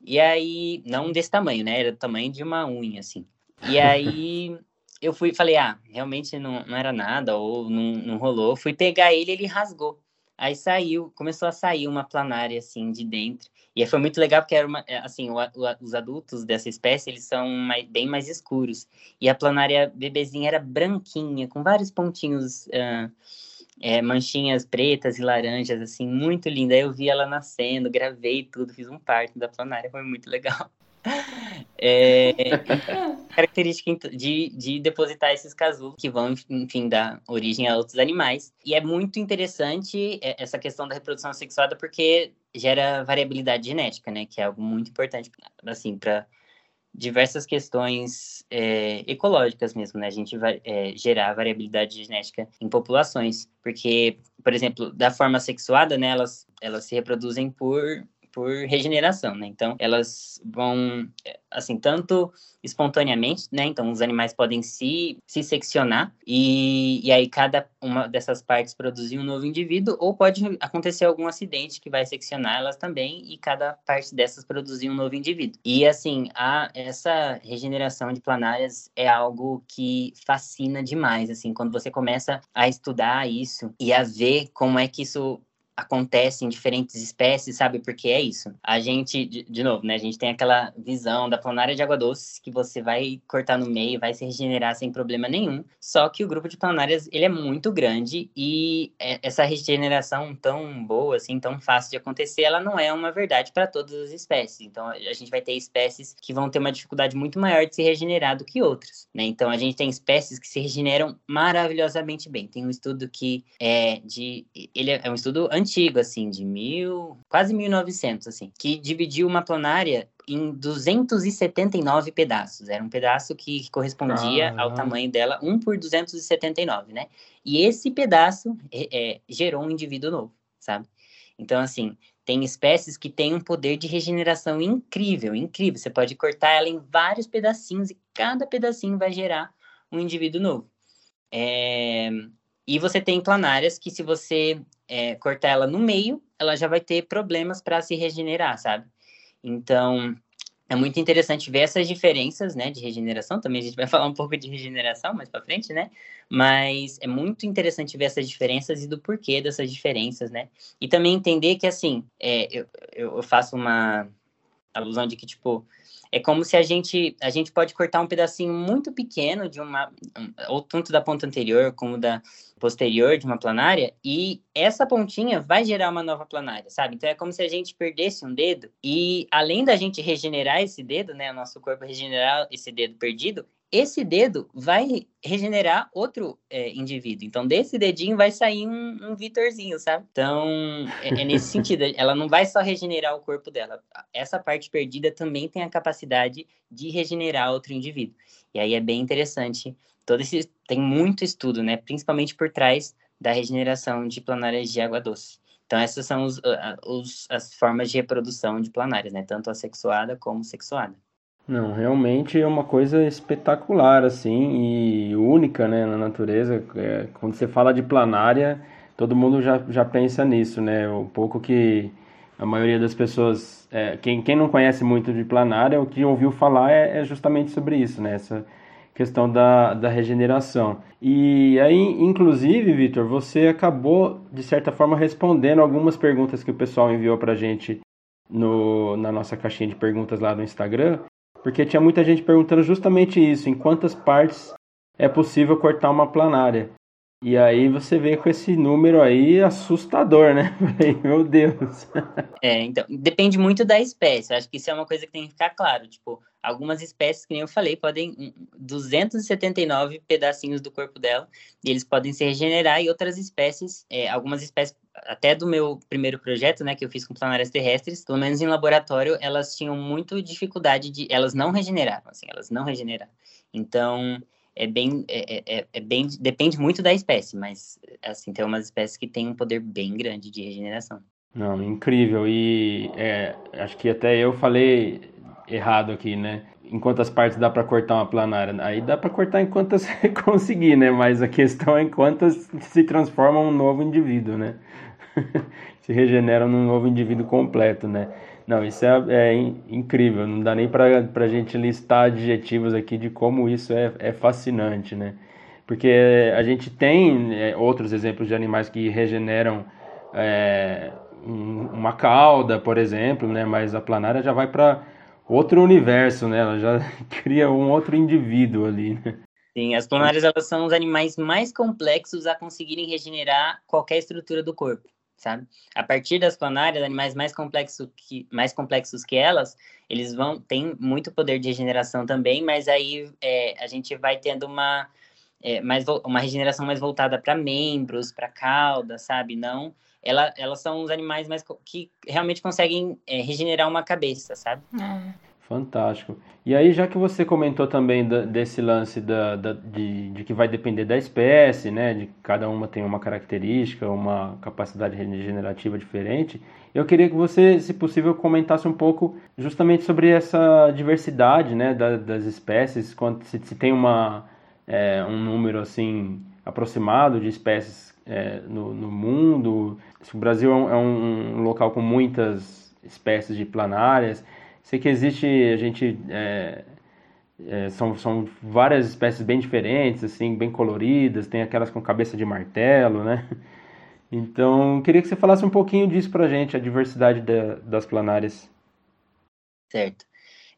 E aí, não desse tamanho, né? Era do tamanho de uma unha, assim. E aí, *laughs* eu fui falei, ah, realmente não, não era nada, ou não, não rolou. Fui pegar ele, ele rasgou. Aí saiu, começou a sair uma planária, assim, de dentro. E foi muito legal porque era uma, é, assim, o, o, os adultos dessa espécie, eles são mais, bem mais escuros. E a planária bebezinha era branquinha, com vários pontinhos, uh, é, manchinhas pretas e laranjas, assim, muito linda. Aí eu vi ela nascendo, gravei tudo, fiz um parto da planária, foi muito legal. *laughs* É, *laughs* característica de, de depositar esses casulos que vão, enfim, dar origem a outros animais. E é muito interessante é, essa questão da reprodução sexuada porque gera variabilidade genética, né? Que é algo muito importante, assim, para diversas questões é, ecológicas mesmo, né? A gente vai é, gerar variabilidade genética em populações, porque, por exemplo, da forma sexuada, né? Elas, elas se reproduzem por por regeneração, né? Então, elas vão, assim, tanto espontaneamente, né? Então, os animais podem se, se seccionar e, e aí cada uma dessas partes produzir um novo indivíduo, ou pode acontecer algum acidente que vai seccionar elas também e cada parte dessas produzir um novo indivíduo. E, assim, a, essa regeneração de planárias é algo que fascina demais, assim, quando você começa a estudar isso e a ver como é que isso acontece em diferentes espécies, sabe? Porque é isso. A gente, de, de, novo, né? A gente tem aquela visão da planária de água doce que você vai cortar no meio, vai se regenerar sem problema nenhum. Só que o grupo de planárias, ele é muito grande e é, essa regeneração tão boa, assim, tão fácil de acontecer, ela não é uma verdade para todas as espécies. Então, a gente vai ter espécies que vão ter uma dificuldade muito maior de se regenerar do que outras, né? Então, a gente tem espécies que se regeneram maravilhosamente bem. Tem um estudo que é de... Ele é um estudo antigo, assim, de mil, quase 1900, assim, que dividiu uma planária em 279 pedaços. Era um pedaço que correspondia ah, ao tamanho dela, 1 por 279, né? E esse pedaço é, é, gerou um indivíduo novo, sabe? Então, assim, tem espécies que têm um poder de regeneração incrível, incrível. Você pode cortar ela em vários pedacinhos e cada pedacinho vai gerar um indivíduo novo. É... E você tem planárias que, se você é, cortar ela no meio, ela já vai ter problemas para se regenerar, sabe? Então, é muito interessante ver essas diferenças, né, de regeneração. Também a gente vai *laughs* falar um pouco de regeneração mais para frente, né? Mas é muito interessante ver essas diferenças e do porquê dessas diferenças, né? E também entender que, assim, é, eu, eu faço uma alusão de que, tipo, é como se a gente a gente pode cortar um pedacinho muito pequeno de uma ou tanto da ponta anterior como da posterior de uma planária e essa pontinha vai gerar uma nova planária, sabe? Então é como se a gente perdesse um dedo e além da gente regenerar esse dedo, né, o nosso corpo regenerar esse dedo perdido, esse dedo vai regenerar outro é, indivíduo. Então, desse dedinho vai sair um, um Vitorzinho, sabe? Então, é, é, nesse *laughs* sentido. Ela não vai só regenerar o corpo dela. Essa parte perdida também tem a capacidade de regenerar outro indivíduo. E aí é bem interessante. Todo esse tem muito estudo, né? Principalmente por trás da regeneração de planárias de água doce. Então, essas são os, os, as formas de reprodução de planárias, né? Tanto assexuada como sexuada. Não, realmente é uma coisa espetacular, assim, e única, né, na natureza. É, quando você fala de planária, todo mundo já, já pensa nisso, né? O pouco que a maioria das pessoas, é, quem, quem não conhece muito de planária, o que ouviu falar é, é justamente sobre isso, né? Essa questão da, da regeneração. E aí, inclusive, Vitor, você acabou, de certa forma, respondendo algumas perguntas que o pessoal enviou para gente no, na nossa caixinha de perguntas lá no Instagram. Porque tinha muita gente perguntando justamente isso, em quantas partes é possível cortar uma planária. E aí você vem com esse número aí assustador, né? *laughs* Meu Deus. É, então, depende muito da espécie. Acho que isso é uma coisa que tem que ficar claro. Tipo, algumas espécies, que nem eu falei, podem 279 pedacinhos do corpo dela e eles podem se regenerar e outras espécies, é, algumas espécies até do meu primeiro projeto, né, que eu fiz com planárias terrestres, pelo menos em laboratório, elas tinham muito dificuldade de, elas não regeneravam, assim, elas não regeneravam. Então, é bem, é, é, é, é, bem, depende muito da espécie, mas assim tem umas espécies que têm um poder bem grande de regeneração. Não, incrível e é, acho que até eu falei errado aqui, né? Em quantas partes dá para cortar uma planária? Aí dá para cortar em quantas *laughs* conseguir, né? Mas a questão é em quantas se transformam um novo indivíduo, né? *laughs* se regeneram num novo indivíduo completo, né? Não, isso é, é incrível, não dá nem para a gente listar adjetivos aqui de como isso é, é fascinante, né? Porque a gente tem é, outros exemplos de animais que regeneram é, um, uma cauda, por exemplo, né? Mas a planária já vai para outro universo, né? Ela já *laughs* cria um outro indivíduo ali, né? Sim, as planárias elas são os animais mais complexos a conseguirem regenerar qualquer estrutura do corpo sabe? A partir das planárias, animais mais complexos que, mais complexos que elas, eles vão têm muito poder de regeneração também, mas aí é, a gente vai tendo uma é, mais uma regeneração mais voltada para membros, para cauda, sabe? Não, ela, elas são os animais mais que realmente conseguem é, regenerar uma cabeça, sabe? É. Fantástico. E aí, já que você comentou também da, desse lance da, da, de, de, que vai depender da espécie, né? De cada uma tem uma característica, uma capacidade regenerativa diferente, eu queria que você, se possível, comentasse um pouco justamente sobre essa diversidade, né? Da, das espécies, quando se, se tem uma, é, um número assim aproximado de espécies é, no, no, mundo. O Brasil é um, é um local com muitas espécies de planárias. Sei que existe, a gente é, é, são, são várias espécies bem diferentes, assim, bem coloridas, tem aquelas com cabeça de martelo, né? Então, queria que você falasse um pouquinho disso pra gente, a diversidade da, das planárias. Certo.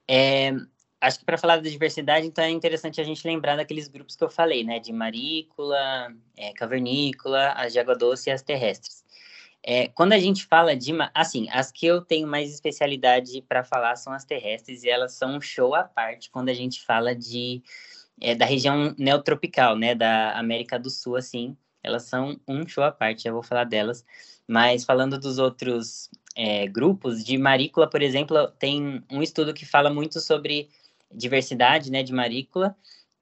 É, acho que para falar da diversidade, então é interessante a gente lembrar daqueles grupos que eu falei, né? De marícola, é, cavernícola, as de água doce e as terrestres. É, quando a gente fala de. Assim, as que eu tenho mais especialidade para falar são as terrestres, e elas são um show à parte quando a gente fala de. É, da região neotropical, né, da América do Sul, assim, elas são um show à parte, já vou falar delas. Mas falando dos outros é, grupos, de marícula, por exemplo, tem um estudo que fala muito sobre diversidade, né, de marícula,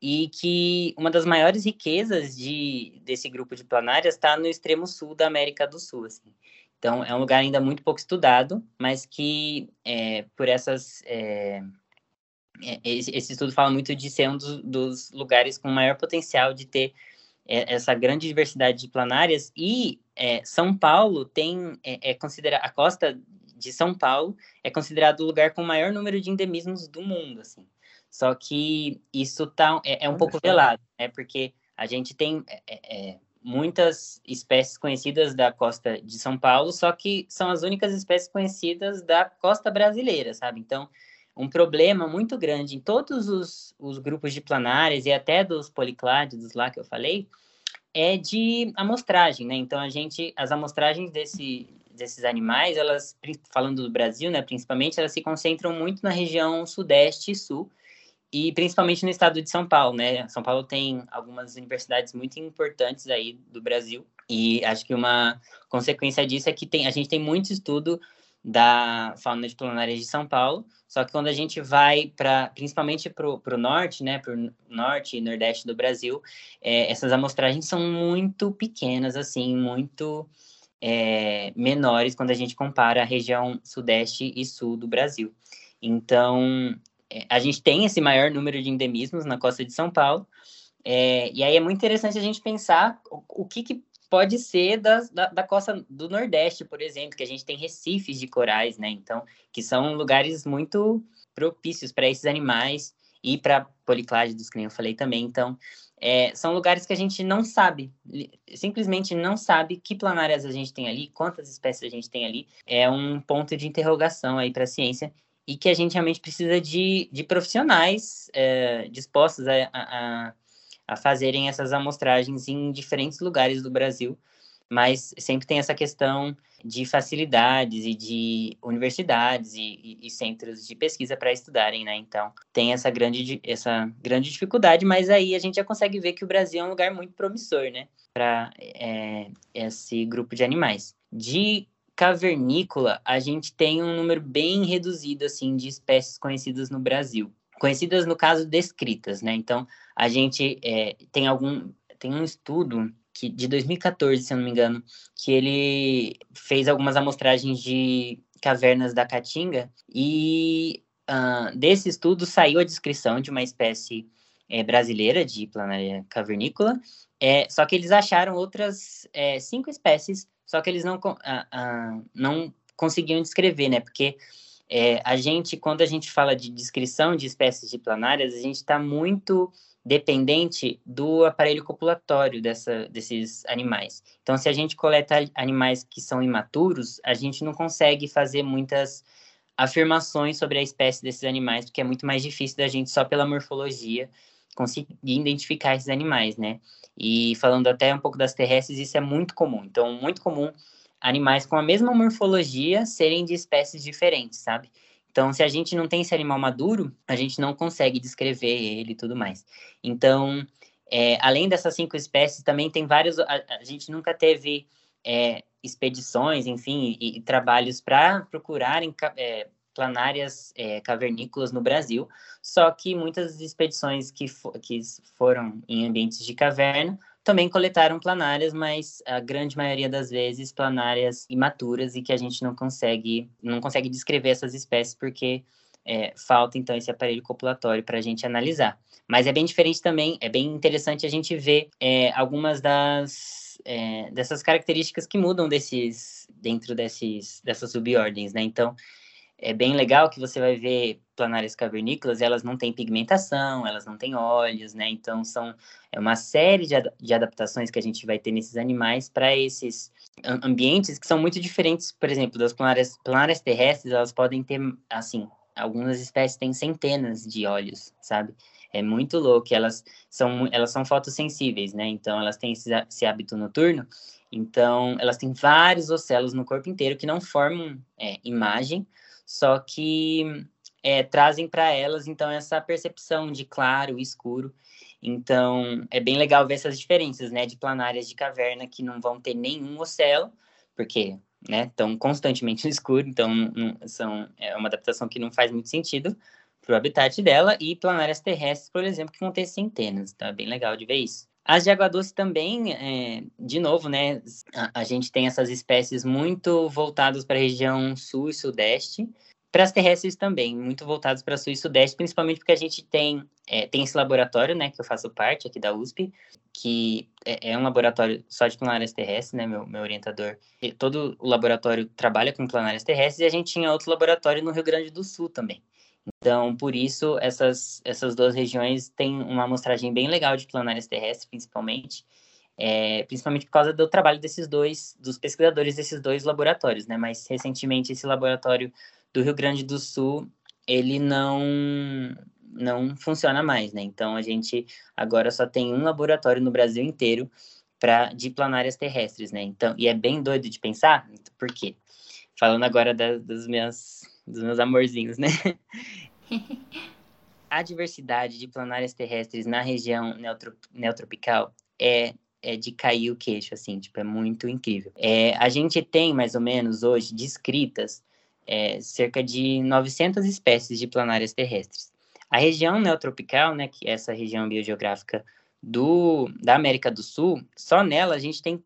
e que uma das maiores riquezas de, desse grupo de planárias está no extremo sul da América do Sul. Assim. Então, é um lugar ainda muito pouco estudado, mas que, é, por essas. É, é esse, estudo fala muito de ser um dos, dos lugares com maior potencial de ter é, essa grande diversidade de planárias. E é, São Paulo tem. É, é considera a costa de São Paulo é considerado o lugar com o maior número de endemismos do mundo. Assim. Só que isso tá, é, é um pouco velado, né? Porque a gente tem é, é, é, muitas espécies conhecidas da costa de São Paulo, só que são as únicas espécies conhecidas da costa brasileira, sabe? Então, um problema muito grande em todos os, os grupos de planárias e até dos policládidos lá que eu falei, é de amostragem, né? Então, a gente, as amostragens desse, desses animais, elas, falando do Brasil, né, principalmente, elas se concentram muito na região sudeste e sul, e principalmente no estado de São Paulo, né? São Paulo tem algumas universidades muito importantes aí do Brasil e acho que uma consequência disso é que tem, a gente tem muito estudo da fauna de planárias de São Paulo, só que quando a gente vai para, principalmente para o norte, né, para o norte e nordeste do Brasil, é, essas amostragens são muito pequenas, assim, muito é, menores quando a gente compara a região sudeste e sul do Brasil. Então, a gente tem esse maior número de endemismos na costa de São Paulo, é, e aí é muito interessante a gente pensar o, o que, que, pode ser da, da, costa do Nordeste, por exemplo, que a gente tem recifes de corais, né? Então, que são lugares muito propícios para esses animais e para policládidos, que nem eu falei também. Então, é, são lugares que a gente não sabe, simplesmente não sabe que planárias a gente tem ali, quantas espécies a gente tem ali. É um ponto de interrogação aí para a ciência e que a gente realmente precisa de, de profissionais é, dispostos a, a, a fazerem essas amostragens em diferentes lugares do Brasil, mas sempre tem essa questão de facilidades e de universidades e, e, e centros de pesquisa para estudarem, né? Então, tem essa grande, essa grande dificuldade, mas aí a gente já consegue ver que o Brasil é um lugar muito promissor, né? Para é, esse grupo de animais. De cavernícola, a gente tem um número bem reduzido, assim, de espécies conhecidas no Brasil. Conhecidas, no caso, descritas, né? Então, a gente é, tem algum... Tem um estudo que, de 2014, se eu não me engano, que ele fez algumas amostragens de cavernas da Caatinga e uh, desse estudo saiu a descrição de uma espécie é, brasileira de planária cavernícola, é, só que eles acharam outras é, cinco espécies, só que eles não, uh, uh, não conseguiam descrever, né? Porque é, a gente, quando a gente fala de descrição de espécies de planárias, a gente está muito dependente do aparelho copulatório dessa, desses animais. Então, se a gente coleta animais que são imaturos, a gente não consegue fazer muitas afirmações sobre a espécie desses animais, porque é muito mais difícil da gente, só pela morfologia, conseguir identificar esses animais, né? E falando até um pouco das terrestres, isso é muito comum. Então, muito comum animais com a mesma morfologia serem de espécies diferentes, sabe? Então, se a gente não tem esse animal maduro, a gente não consegue descrever ele e tudo mais. Então, é, além dessas cinco espécies, também tem vários. A, a gente nunca teve é, expedições, enfim, e, e trabalhos para procurarem é, planárias é, cavernícolas no Brasil. Só que muitas expedições que, fo que foram em ambientes de caverna também coletaram planárias, mas a grande maioria das vezes planárias imaturas e que a gente não consegue, não consegue descrever essas espécies porque é, falta então esse aparelho copulatório para a gente analisar. Mas é bem diferente também, é bem interessante a gente ver é, algumas das é, dessas características que mudam desses dentro desses dessas subordens, né? Então é bem legal que você vai ver planárias cavernícolas, elas não têm pigmentação, elas não têm olhos, né? Então são é uma série de, de adaptações que a gente vai ter nesses animais para esses ambientes que são muito diferentes, por exemplo, das planárias, planárias terrestres, elas podem ter assim, algumas espécies têm centenas de olhos, sabe? É muito louco, elas são elas são fotossensíveis, né? Então elas têm esse, esse hábito noturno então, elas têm vários ocelos no corpo inteiro que não formam é, imagem, só que é, trazem para elas, então, essa percepção de claro e escuro. Então, é bem legal ver essas diferenças, né, de planárias de caverna que não vão ter nenhum ocelo, porque, né, estão constantemente no escuro, então não, são, é uma adaptação que não faz muito sentido para o habitat dela, e planárias terrestres, por exemplo, que vão ter centenas, então é bem legal de ver isso. As de água doce também, é, de novo, né, a, a, gente tem essas espécies muito voltadas para a região sul e sudeste, para as terrestres também, muito voltadas para sul e sudeste, principalmente porque a gente tem, é, tem esse laboratório, né, que eu faço parte aqui da USP, que é, é um laboratório só de planárias terrestres, né, meu, meu orientador. E todo o laboratório trabalha com planárias terrestres e a gente tinha outro laboratório no Rio Grande do Sul também. Então, por isso, essas, essas duas regiões têm uma amostragem bem legal de planárias terrestres, principalmente, é, principalmente por causa do trabalho desses dois, dos pesquisadores desses dois laboratórios, né? Mas, recentemente, esse laboratório do Rio Grande do Sul, ele não, não funciona mais, né? Então, a gente agora só tem um laboratório no Brasil inteiro para de planárias terrestres, né? Então, e é bem doido de pensar, por quê? Falando agora da, das minhas dos meus amorzinhos, né? *laughs* a diversidade de planárias terrestres na região neotropical é, é de cair o queixo, assim, tipo, é muito incrível. É, a gente tem, mais ou menos, hoje, descritas é, cerca de 900 espécies de planárias terrestres. A região neotropical, né, que é essa região biogeográfica do, da América do Sul, só nela a gente tem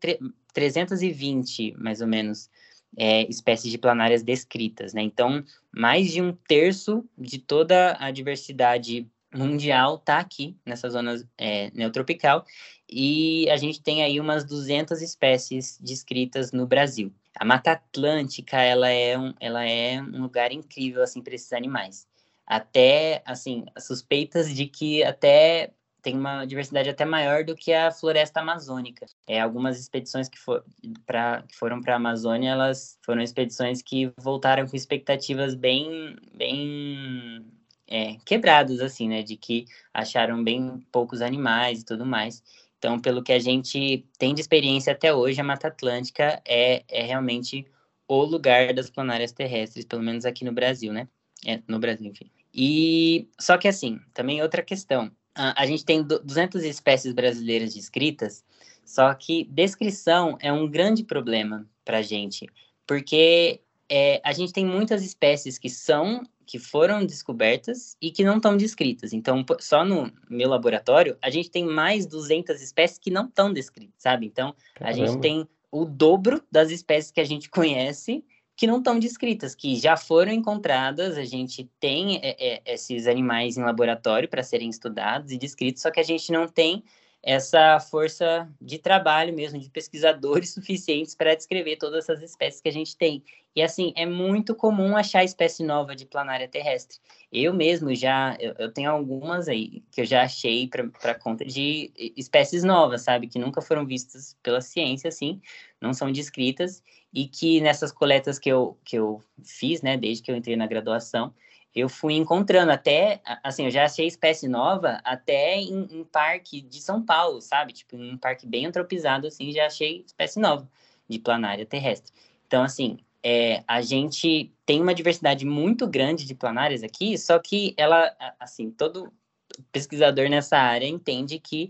320, mais ou menos, é, espécies de planárias descritas, né? Então, mais de um terço de toda a diversidade mundial está aqui nessa zona é, neotropical e a gente tem aí umas 200 espécies descritas no Brasil. A Mata Atlântica ela é um, ela é um lugar incrível assim para esses animais. Até assim suspeitas de que até tem uma diversidade até maior do que a floresta amazônica. É, algumas expedições que, for, pra, que foram para a Amazônia, elas foram expedições que voltaram com expectativas bem, bem é, quebradas, assim, né? De que acharam bem poucos animais e tudo mais. Então, pelo que a gente tem de experiência até hoje, a Mata Atlântica é, é realmente o lugar das planárias terrestres, pelo menos aqui no Brasil, né? É, no Brasil, enfim. E só que assim, também outra questão. A, a gente tem 200 espécies brasileiras descritas, só que descrição é um grande problema para a gente, porque é, a gente tem muitas espécies que são que foram descobertas e que não estão descritas. Então, só no meu laboratório, a gente tem mais 200 espécies que não estão descritas, sabe? Então, Caramba. a gente tem o dobro das espécies que a gente *laughs* conhece que não estão descritas, que já foram encontradas, a gente tem é, é, esses animais em laboratório para serem estudados e descritos, só que a gente não tem essa força de trabalho mesmo, de pesquisadores *laughs* suficientes para descrever todas essas espécies que a gente tem. E assim, é muito comum achar espécie nova de planária terrestre. Eu mesmo já, eu, eu tenho algumas aí que eu já achei para conta de espécies novas, sabe? Que nunca foram vistas pela ciência, assim, não são descritas, e que nessas coletas que eu, que eu fiz, né, desde que eu entrei na graduação, eu fui encontrando até, assim, eu já achei espécie nova até em, em, parque de São Paulo, sabe? Tipo, em um parque bem antropizado, assim, já achei espécie nova de planária terrestre. Então, assim, é, a gente tem uma diversidade muito grande de planárias aqui, só que ela, assim, todo pesquisador nessa área entende que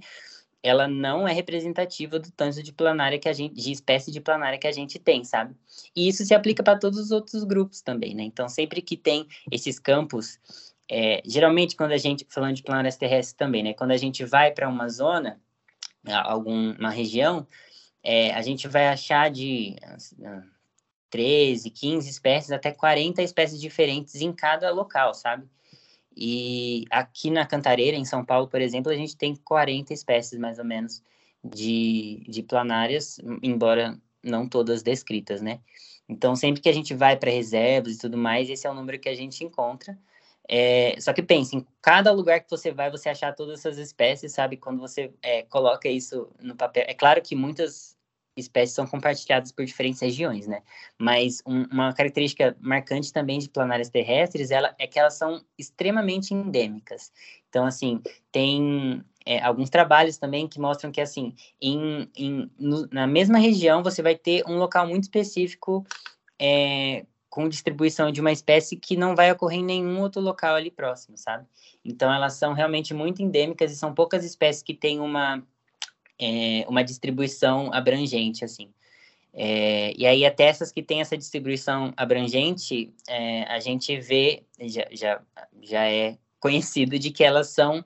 ela não é representativa do tanto de planária que a gente, de espécie de planária que a gente tem, sabe? E isso se aplica para todos os outros grupos também, né? Então, sempre que tem esses campos, é, geralmente quando a gente, falando de planárias terrestres também, né? Quando a gente vai para uma zona, alguma região, é, a gente vai achar de 13, 15 espécies, até 40 espécies diferentes em cada local, sabe? E aqui na Cantareira, em São Paulo, por exemplo, a gente tem 40 espécies, mais ou menos, de, de planárias, embora não todas descritas, né? Então, sempre que a gente vai para reservas e tudo mais, esse é o número que a gente encontra. É, só que pense, em cada lugar que você vai, você achar todas essas espécies, sabe? Quando você é, coloca isso no papel. É claro que muitas espécies são compartilhadas por diferentes regiões, né? Mas um, uma característica marcante também de planárias terrestres ela, é que elas são extremamente endêmicas. Então, assim, tem é, alguns trabalhos também que mostram que, assim, em, em no, na mesma região você vai ter um local muito específico é, com distribuição de uma espécie que não vai ocorrer em nenhum outro local ali próximo, sabe? Então, elas são realmente muito endêmicas e são poucas espécies que têm uma é, uma distribuição abrangente, assim. É, e aí, até essas que têm essa distribuição abrangente, é, a gente vê, já, já, já é conhecido de que elas são,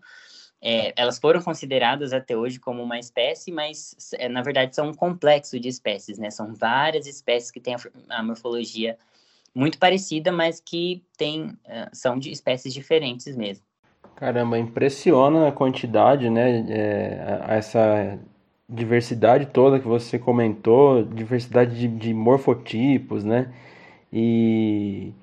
é, elas foram consideradas até hoje como uma espécie, mas, é, na verdade, são um complexo de espécies, né? São várias espécies que têm a, morfologia muito parecida, mas que tem, é, são de espécies diferentes mesmo. Caramba, impressiona a quantidade, né? É, essa diversidade toda que você comentou, diversidade de, de morfotipos, né? E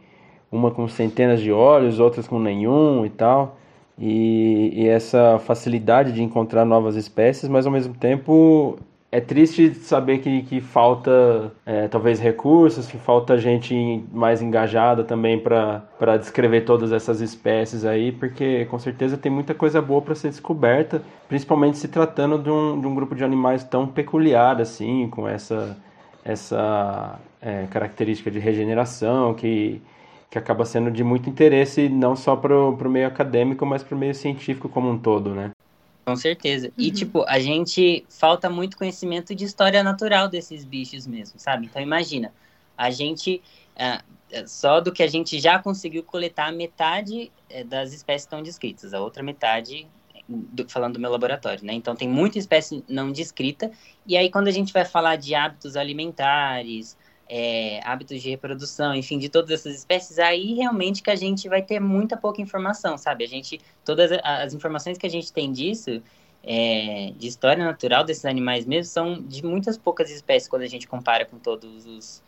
uma com centenas de olhos, outras com nenhum e tal. E, e, essa facilidade de encontrar novas espécies, mas ao mesmo tempo é triste saber que, que falta é, talvez recursos, que falta gente mais engajada também para descrever todas essas espécies aí, porque com certeza tem muita coisa boa para ser descoberta, principalmente se tratando de um, de um grupo de animais tão peculiar assim, com essa, essa é, característica de regeneração que, que acaba sendo de muito interesse não só para o meio acadêmico, mas para o meio científico como um todo, né? Com certeza. Uhum. E, tipo, a gente falta muito conhecimento de história natural desses bichos mesmo, sabe? Então, imagina, a gente, é, é, só do que a gente já conseguiu coletar, metade é, das espécies estão descritas, a outra metade, do, falando do meu laboratório, né? Então, tem muita espécie não descrita. E aí, quando a gente vai falar de hábitos alimentares, é, hábitos de reprodução, enfim, de todas essas espécies, aí realmente que a gente vai ter muita pouca informação, sabe? A gente, todas as informações que a gente tem disso, é, de história natural desses animais mesmo, são de muitas poucas espécies quando a gente compara com todos os,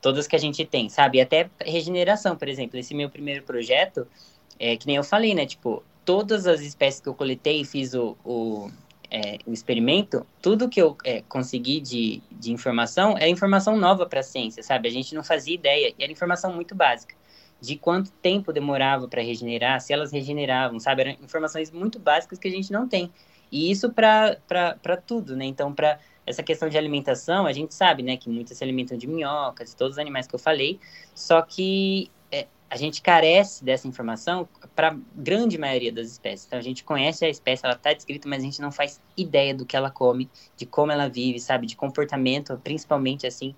todas que a gente tem, sabe? Até regeneração, por exemplo, esse meu primeiro projeto, é, que nem eu falei, né? Tipo, todas as espécies que eu coletei e fiz o, o é, o experimento, tudo que eu é, consegui de, de informação é informação nova para a ciência, sabe? A gente não fazia ideia, e era informação muito básica. De quanto tempo demorava para regenerar, se elas regeneravam, sabe? Eram informações muito básicas que a gente não tem. E isso para tudo, né? Então, para essa questão de alimentação, a gente sabe, né, que muitas se alimentam de minhocas, todos os animais que eu falei, só que a gente carece dessa informação para grande maioria das espécies. Então a gente conhece a espécie, ela está descrita, mas a gente não faz ideia do que ela come, de como ela vive, sabe, de comportamento, principalmente assim,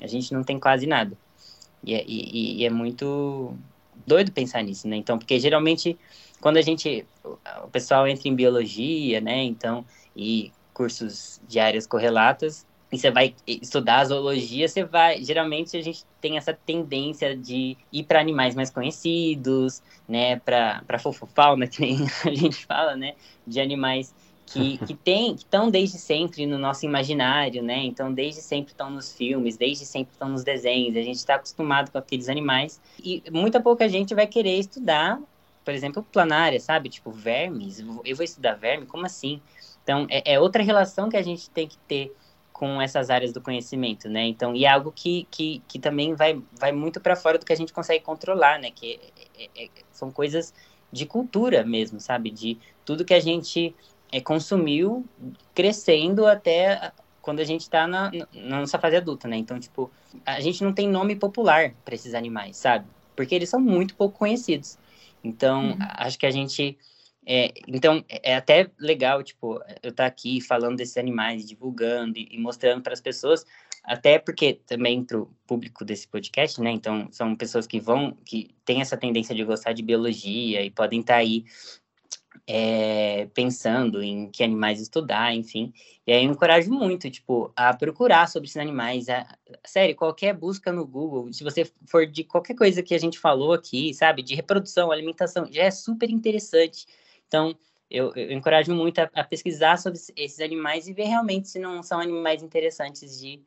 a gente não tem quase nada. E é, e, e é muito doido pensar nisso, né? Então, porque geralmente quando a gente, o pessoal entra em biologia, né? Então, e cursos de áreas correlatas, e você vai estudar a zoologia, você vai. Geralmente a gente tem essa tendência de ir para animais mais conhecidos, né? Para fofofauna, *laughs* que nem a gente fala, né? De animais que, *laughs* que tem, que estão desde sempre no nosso imaginário, né? Então, desde sempre estão nos filmes, desde sempre estão nos desenhos. A gente está acostumado com aqueles animais. E muita pouca gente vai querer estudar, por exemplo, planária, sabe? Tipo, vermes. Eu vou estudar verme? Como assim? Então, é, é outra relação que a gente tem que ter com essas áreas do conhecimento, né? Então, e é algo que, que, que também vai, vai muito para fora do que a gente consegue controlar, né? Que é, é, é, são coisas de cultura mesmo, sabe? De tudo que a gente é, consumiu crescendo até quando a gente está na, na nossa fase adulta, né? Então, tipo, a gente não tem nome popular para esses animais, sabe? Porque eles são muito pouco conhecidos. Então, uhum. acho que a gente é, então, é até legal, tipo, eu estar tá aqui falando desses animais, divulgando e, e mostrando para as pessoas, até porque também para o público desse podcast, né? Então, são pessoas que vão, que têm essa tendência de gostar de biologia e podem estar tá aí é, pensando em que animais estudar, enfim. E aí eu encorajo muito, tipo, a procurar sobre esses animais. A, sério, qualquer busca no Google, se você for de qualquer coisa que a gente falou aqui, sabe, de reprodução, alimentação, já é super interessante então, eu, eu encorajo muito a, a, pesquisar sobre esses animais e ver realmente se não são animais interessantes de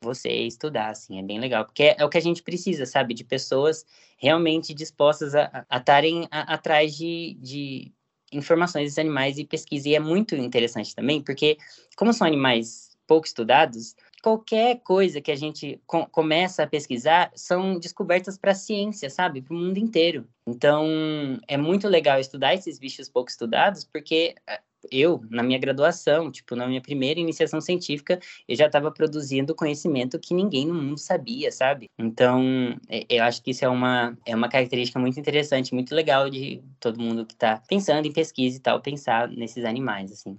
você estudar, assim, é bem legal, porque é, é o que a gente precisa, sabe, de pessoas realmente dispostas a estarem atrás de, de informações desses animais e pesquisa, e é muito interessante também, porque como são animais pouco estudados, qualquer coisa que a gente com, começa a pesquisar são descobertas para a ciência, sabe? Para o mundo inteiro. Então, é muito legal estudar esses bichos pouco estudados, porque eh, eu, na minha graduação, tipo, na minha primeira iniciação científica, eu já estava produzindo conhecimento que ninguém no mundo sabia, sabe? Então, eu acho que isso é uma, é uma característica muito interessante, muito legal de todo mundo que está pensando em pesquisa e tal, pensar nesses animais, assim.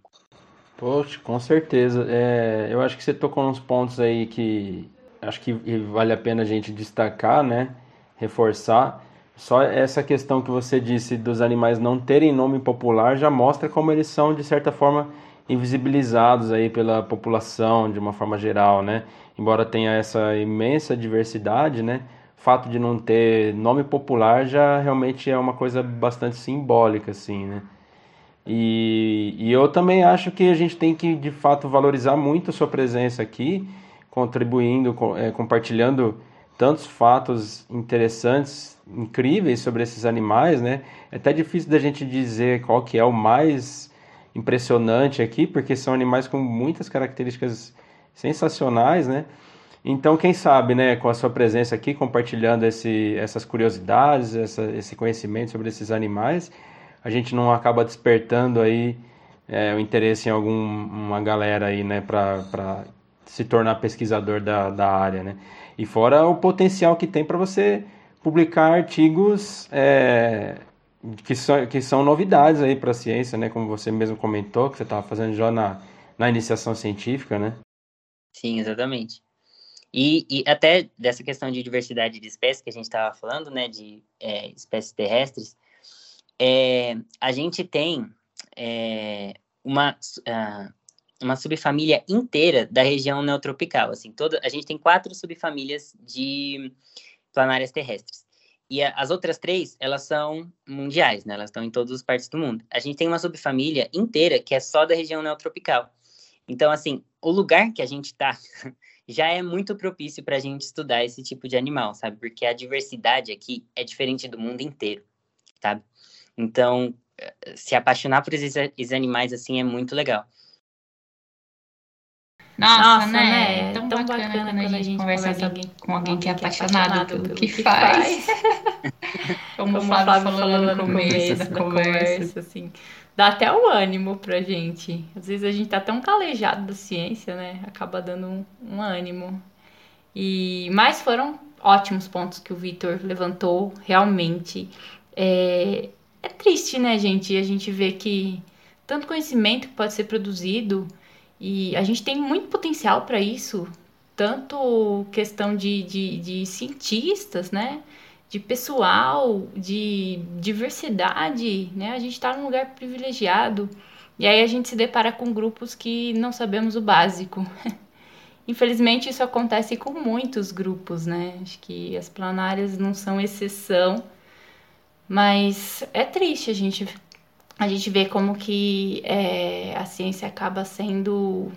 Poxa, com certeza. É, eu acho que você tocou uns pontos aí que acho que vale a pena a gente destacar, né? Reforçar. Só essa questão que você disse dos animais não terem nome popular já mostra como eles são, de certa forma, invisibilizados aí pela população de uma forma geral, né? Embora tenha essa imensa diversidade, né? Fato de não ter nome popular já realmente é uma coisa bastante simbólica, assim, né? E, e eu também acho que a gente tem que, de fato, valorizar muito a sua presença aqui, contribuindo, é, compartilhando tantos fatos interessantes, incríveis sobre esses animais, né? É até difícil da gente dizer qual que é o mais impressionante aqui, porque são animais com muitas características sensacionais, né? Então, quem sabe, né, com a sua presença aqui, compartilhando esse, essas curiosidades, essa, esse conhecimento sobre esses animais, a gente não acaba despertando aí é, o interesse em alguma galera aí, né, para se tornar pesquisador da, da área, né? E fora o potencial que tem para você publicar artigos é, que, são, que são novidades aí para a ciência, né? Como você mesmo comentou, que você estava fazendo já na, na iniciação científica, né? Sim, exatamente. E, e até dessa questão de diversidade de espécies que a gente estava falando, né, de é, espécies terrestres, é, a gente tem é, uma, uh, uma subfamília inteira da região neotropical. Assim, toda, a gente tem quatro subfamílias de planárias terrestres. E a, as outras três, elas são mundiais, né? Elas estão em todas as partes do mundo. A gente tem uma subfamília inteira que é só da região neotropical. Então, assim, o lugar que a gente está *laughs* já é muito propício para a gente estudar esse tipo de animal, sabe? Porque a diversidade aqui é diferente do mundo inteiro, sabe? Então, se apaixonar por esses, esses animais assim é muito legal. Nossa, Nossa né? né? É tão, tão bacana, bacana, quando a gente conversa, conversa alguém, com alguém que é apaixonado, pelo, pelo que, que faz. *laughs* Como, Como o Flávio falou, falou no começo da, da conversa, conversa, assim. Dá até um ânimo pra gente. Às vezes a gente tá tão calejado da ciência, né? Acaba dando um, um ânimo. E mas foram ótimos pontos que o Vitor levantou, realmente. É, é triste, né, gente? A gente vê que tanto conhecimento que pode ser produzido e a gente tem muito potencial para isso, tanto questão de, de, de, cientistas, né? De pessoal, de diversidade, né? A gente está num lugar privilegiado e aí a gente se depara com grupos que não sabemos o básico. *laughs* Infelizmente, isso acontece com muitos grupos, né? Acho que as planárias não são exceção, mas é triste a gente, a gente ver como que é, a ciência acaba sendo,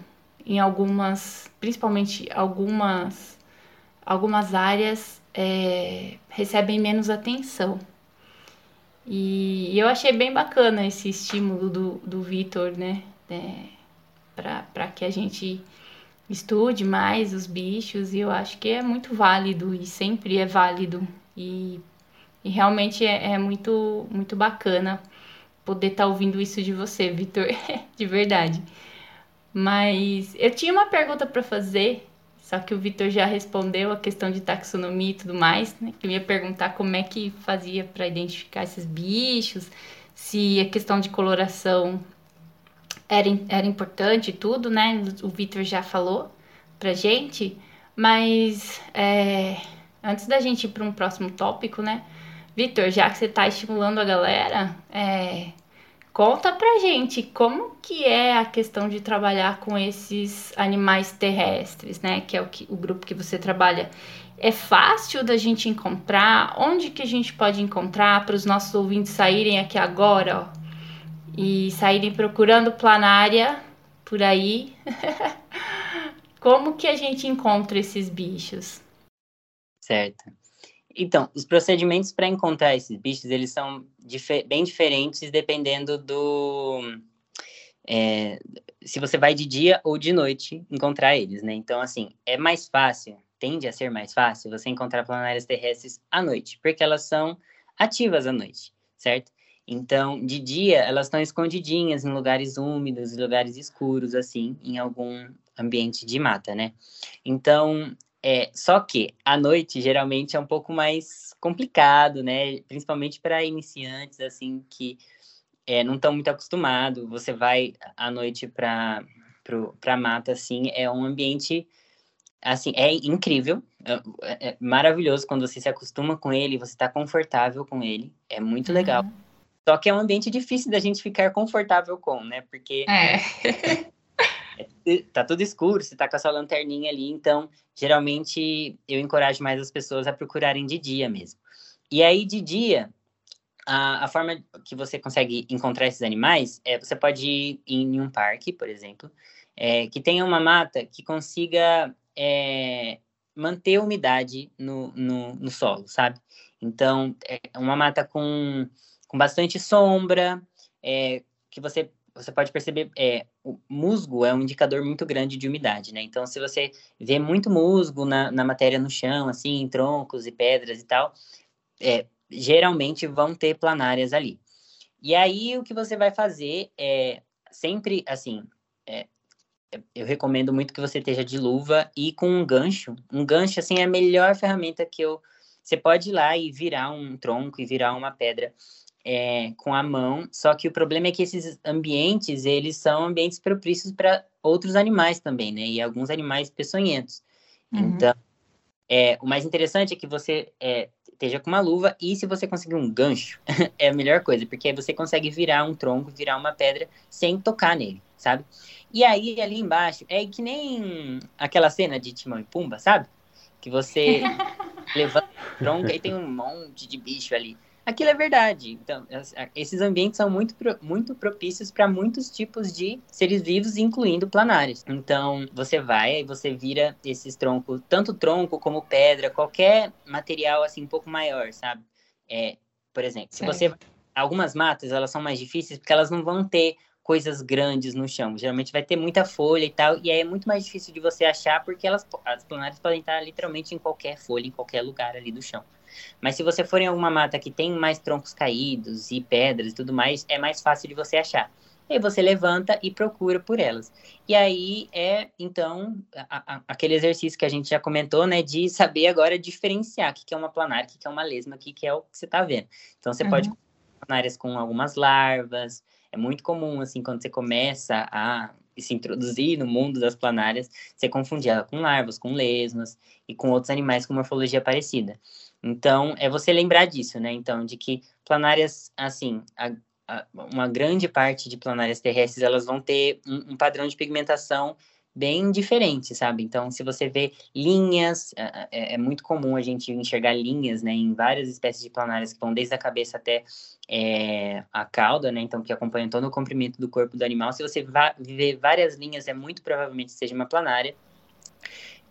em algumas, principalmente algumas, algumas áreas, é, recebem menos atenção. E eu achei bem bacana esse estímulo do, do Vitor, né? É, para que a gente estude mais os bichos e eu acho que é muito válido e sempre é válido e, e realmente é, é, muito muito bacana poder estar tá ouvindo isso de você, Vitor, *laughs* de verdade. Mas eu tinha uma pergunta para fazer, só que o Vitor já respondeu a questão de taxonomia e tudo mais, né? Que eu ia perguntar como é que fazia para identificar esses bichos, se a questão de coloração era, era importante tudo, né? O Vitor já falou pra gente, mas é, antes da gente ir para um próximo tópico, né? Vitor, já que você está estimulando a galera, é, conta pra gente como que é a questão de trabalhar com esses animais terrestres, né? Que é o, que, o grupo que você trabalha. É fácil da gente encontrar? Onde que a gente pode encontrar para os nossos ouvintes saírem aqui agora, ó, e saírem procurando planária por aí, *laughs* como que a gente encontra esses bichos? Certo. Então, os procedimentos para encontrar esses bichos, eles são dif bem diferentes dependendo do... É, se você vai de dia ou de noite encontrar eles, né? Então, assim, é mais fácil, tende a ser mais fácil você encontrar planárias terrestres à noite, porque elas são ativas à noite, certo? Então, de dia, elas estão escondidinhas em lugares úmidos, em lugares escuros, assim, em algum ambiente de mata, né? Então, é, só que à noite geralmente é um pouco mais complicado, né? Principalmente para iniciantes, assim, que é, não estão muito acostumados. Você vai à noite para para mata, assim, é um ambiente assim, é incrível, é, é, maravilhoso quando você se acostuma com ele, você está confortável com ele, é muito uhum. legal. Só que é um ambiente difícil da gente ficar confortável com, né? Porque é. *laughs* tá tudo escuro, você tá com a sua lanterninha ali, então geralmente eu encorajo mais as pessoas a procurarem de dia mesmo. E aí de dia, a, a forma que você consegue encontrar esses animais é você pode ir em um parque, por exemplo, é, que tenha uma mata que consiga é, manter a umidade no, no, no solo, sabe? Então, é uma mata com com bastante sombra, é, que você você pode perceber, é, o musgo é um indicador muito grande de umidade, né? Então, se você vê muito musgo na, na matéria no chão, assim, em troncos e pedras e tal, é, geralmente vão ter planárias ali. E aí, o que você vai fazer é sempre, assim, é, eu recomendo muito que você esteja de luva e com um gancho. Um gancho, assim, é a melhor ferramenta que eu... Você pode ir lá e virar um tronco e virar uma pedra é, com a mão, só que o problema é que esses ambientes, eles são ambientes propícios para outros animais também, né? E alguns animais peçonhentos. Uhum. Então, é, o mais interessante é que você é, esteja com uma luva e se você conseguir um gancho, *laughs* é a melhor coisa, porque você consegue virar um tronco, virar uma pedra sem tocar nele, sabe? E aí, ali embaixo, é que nem aquela cena de Timão e Pumba, sabe? Que você *laughs* levanta o tronco e tem um monte de bicho ali aquilo é verdade. Então, esses ambientes são muito, muito propícios para muitos tipos de seres vivos, incluindo planários. Então, você vai e você vira esses troncos, tanto tronco como pedra, qualquer material assim um pouco maior, sabe? É, por exemplo, se você algumas matas elas são mais difíceis porque elas não vão ter coisas grandes no chão. Geralmente vai ter muita folha e tal, e aí é muito mais difícil de você achar porque elas, as planárias podem estar literalmente em qualquer folha, em qualquer lugar ali do chão. Mas se você for em alguma mata que tem mais troncos caídos e pedras e tudo mais, é mais fácil de você achar. E aí você levanta e procura por elas. E aí é, então, a, a, aquele exercício que a gente já comentou, né, de saber agora diferenciar o que, que é uma planária, o que, que é uma lesma, o que, que é o que você está vendo. Então, você uhum. pode planárias com algumas larvas. É muito comum, assim, quando você começa a se introduzir no mundo das planárias, você confundir ela com larvas, com lesmas e com outros animais com morfologia parecida. Então, é você lembrar disso, né? Então, de que planárias, assim, a, a, uma grande parte de planárias terrestres, elas vão ter um, um padrão de pigmentação bem diferente, sabe? Então, se você vê linhas, é, é, é, muito comum a gente enxergar linhas, né, em várias espécies de planárias que vão desde a cabeça até é, a cauda, né, então que acompanham todo o comprimento do corpo do animal. Se você vê várias linhas, é muito provavelmente seja uma planária.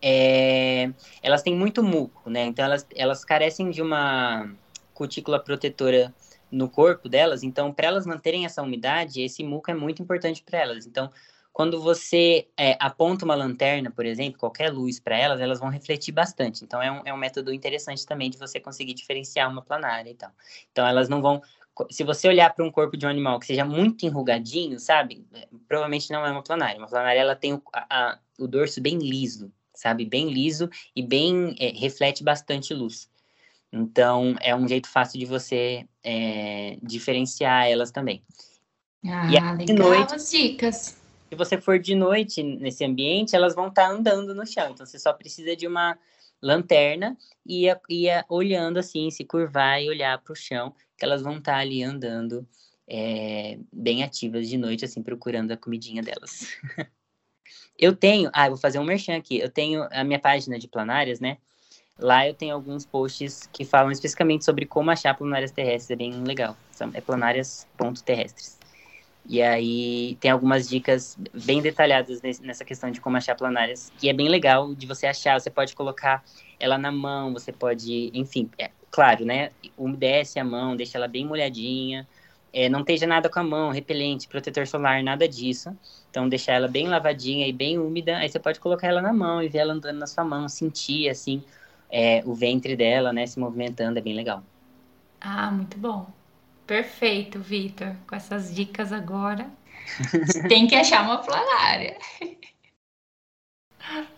É, elas têm muito muco, né, então elas, elas carecem de uma cutícula protetora no corpo delas, então para elas manterem essa umidade, esse muco é muito importante para elas. Então, quando você é, aponta uma lanterna, por exemplo, qualquer luz para elas, elas vão refletir bastante. Então, é um, é um método interessante também de você conseguir diferenciar uma planária e tal. Então, elas não vão. Se você olhar para um corpo de um animal que seja muito enrugadinho, sabe? É, provavelmente não é uma planária. Uma planária, ela tem o, a, o dorso bem liso, sabe? Bem liso e bem. É, reflete bastante luz. Então, é um jeito fácil de você é, diferenciar elas também. Ah, e aí, legal noite, as dicas. Se você for de noite nesse ambiente, elas vão estar tá andando no chão. Então, você só precisa de uma lanterna e ia, ia olhando assim, se curvar e olhar para o chão, que elas vão estar tá ali andando é, bem ativas de noite, assim, procurando a comidinha delas. *laughs* eu tenho, ah, eu vou fazer um merchan aqui. Eu tenho a minha página de planárias, né? Lá eu tenho alguns posts que falam especificamente sobre como achar planárias terrestres, é bem legal. É planárias.terrestres. E aí tem algumas dicas bem detalhadas nessa questão de como achar planárias, que é bem legal de você achar. Você pode colocar ela na mão, você pode, enfim, é, claro, né? Umedece a mão, deixa ela bem molhadinha. É, não esteja nada com a mão, repelente, protetor solar, nada disso. Então, deixar ela bem lavadinha e bem úmida. Aí você pode colocar ela na mão e ver ela andando na sua mão, sentir, assim, é, o ventre dela, né, se movimentando. É bem legal. Ah, muito bom. Perfeito, Vitor. Com essas dicas agora. *laughs* Tem que achar uma planária.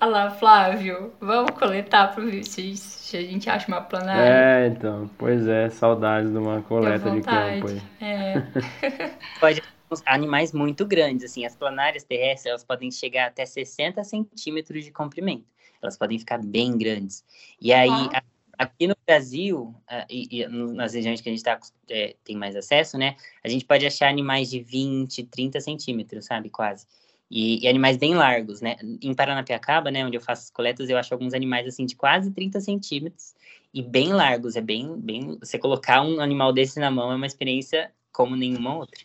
Olha lá, Flávio. Vamos coletar para ver se, se a gente acha uma planária. É, então. Pois é, saudades de uma coleta de campo aí. É. *laughs* Pode animais muito grandes, assim, as planárias terrestres, elas podem chegar até 60 centímetros de comprimento. Elas podem ficar bem grandes. E aí, ah. Aqui no Brasil, uh, e, e, nas regiões que a gente tá, é, tem mais acesso, né? A gente pode achar animais de 20, 30 centímetros, sabe? Quase. E, e, animais bem largos, né? Em Paranapiacaba, né? Onde eu faço as coletas, eu acho alguns animais, assim, de quase 30 centímetros e bem largos. É bem, bem... Você colocar um animal desse na mão é uma experiência como nenhuma outra.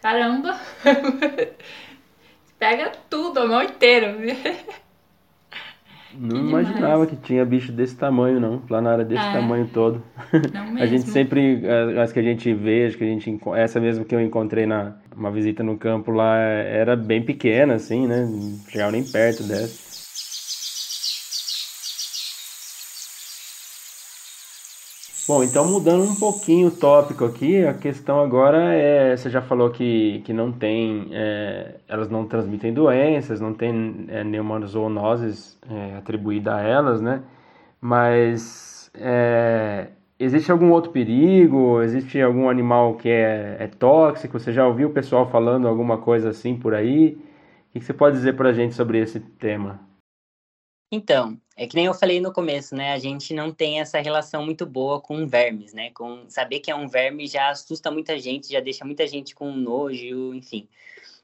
Caramba! *laughs* Pega tudo, a mão inteira. *laughs* Não que imaginava demais. que tinha bicho desse tamanho, não. Planária desse é. tamanho todo. *laughs* a gente sempre, eh, as que a gente vê, que a gente essa mesmo que eu encontrei na uma visita no campo lá, era bem pequena, assim, né? Não chegava nem perto dessa. Bom, então mudando um pouquinho o tópico aqui, a questão agora é, você já falou que, que não tem, é, elas não transmitem doenças, não tem é, nenhuma zoonoses é, atribuída a elas, né? Mas é, existe algum outro perigo? Existe algum animal que é, é, tóxico? Você já ouviu o pessoal falando alguma coisa assim por aí? O que você pode dizer para a gente sobre esse tema? Então, é que nem eu falei no começo, né? A gente não tem essa relação muito boa com vermes, né? Com saber que é um verme já assusta muita gente, já deixa muita gente com nojo, enfim.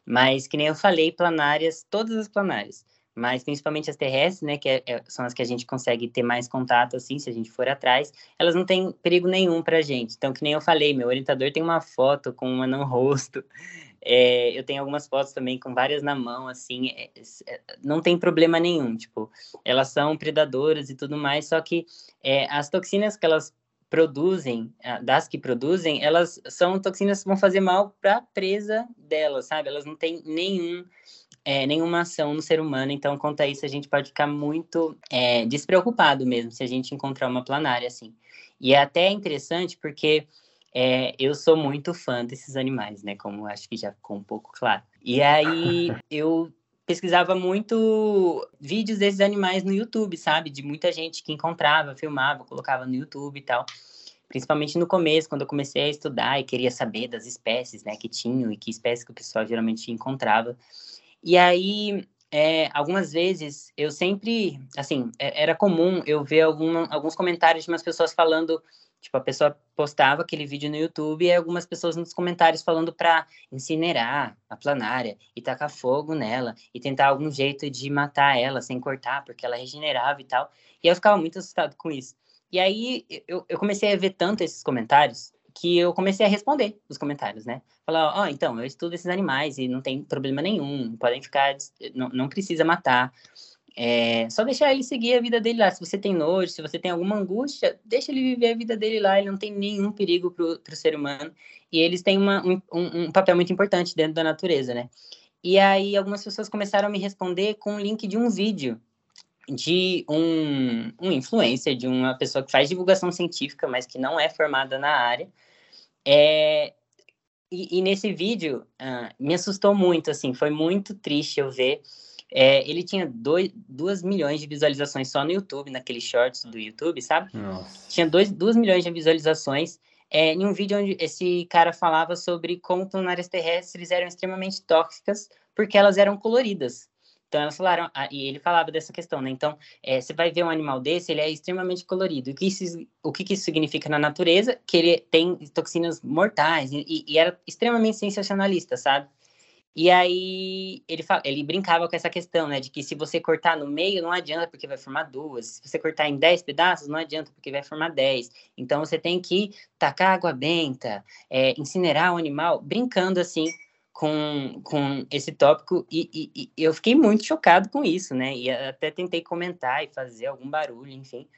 Mas que nem eu falei, planárias, todas as planárias, mas principalmente as terrestres, né? Que é, é, são as que a gente consegue ter mais contato, assim, se a gente for atrás, elas não têm perigo nenhum pra gente. Então, que nem eu falei, meu orientador tem uma foto com uma no rosto. *laughs* É, eu tenho algumas fotos também com várias na mão, assim, é, é, não tem problema nenhum, tipo, elas são predadoras e tudo mais, só que as toxinas que elas produzem, das que produzem, elas são toxinas que vão fazer mal para a presa delas, sabe? Elas não têm nenhum é, nenhuma ação no ser humano. Então, quanto a isso, a gente pode ficar muito é, despreocupado mesmo se a gente encontrar uma planária assim. E é até interessante porque é, eu sou muito fã desses animais, né? Como acho que já ficou um pouco claro. E aí eu pesquisava muito vídeos desses animais no YouTube, sabe? De muita gente que encontrava, filmava, colocava no YouTube e tal. Principalmente no começo, quando eu comecei a estudar e queria saber das espécies, né, que tinham e que espécies que o pessoal geralmente encontrava. E aí, é, algumas vezes, eu sempre, assim, é, era comum eu ver algum, alguns comentários de umas pessoas falando, tipo, a pessoa postava aquele vídeo no YouTube e algumas pessoas nos comentários falando para incinerar a planária e tacar fogo nela e tentar algum jeito de matar ela sem cortar, porque ela regenerava e tal. E eu ficava muito assustado com isso. E aí eu, eu comecei a ver tanto esses comentários que eu comecei a responder os comentários, né? Falar, ó, oh, então, eu estudo esses animais e não tem problema nenhum, podem ficar, não, não precisa matar. É, só deixar ele seguir a vida dele lá. Se você tem nojo, se você tem alguma angústia, deixa ele viver a vida dele lá. Ele não tem nenhum perigo para o ser humano. E eles têm uma, um, um, papel muito importante dentro da natureza, né? E aí algumas pessoas começaram a me responder com o um link de um vídeo de um, um influencer, de uma pessoa que faz divulgação científica, mas que não é formada na área. É, e, e nesse vídeo uh, me assustou muito, assim, foi muito triste eu ver. É, ele tinha 2 milhões de visualizações só no YouTube, naqueles shorts do YouTube, sabe? Nossa. Tinha 2 milhões de visualizações é, em um vídeo onde esse cara falava sobre como planárias terrestres eram extremamente tóxicas porque elas eram coloridas. Então elas falaram, ah, e ele falava dessa questão, né? Então, é, você vai ver um animal desse, ele é extremamente colorido. O que isso, o que isso significa na natureza? Que ele tem toxinas mortais, e, e era extremamente sensacionalista, sabe? E aí ele, fala, ele brincava com essa questão, né? De que se você cortar no meio, não adianta porque vai formar duas. Se você cortar em dez pedaços, não adianta porque vai formar dez. Então você tem que tacar água benta, é, incinerar o animal, brincando assim com, com esse tópico e, e, e, eu fiquei muito chocado com isso, né? E até tentei comentar e fazer algum barulho, enfim.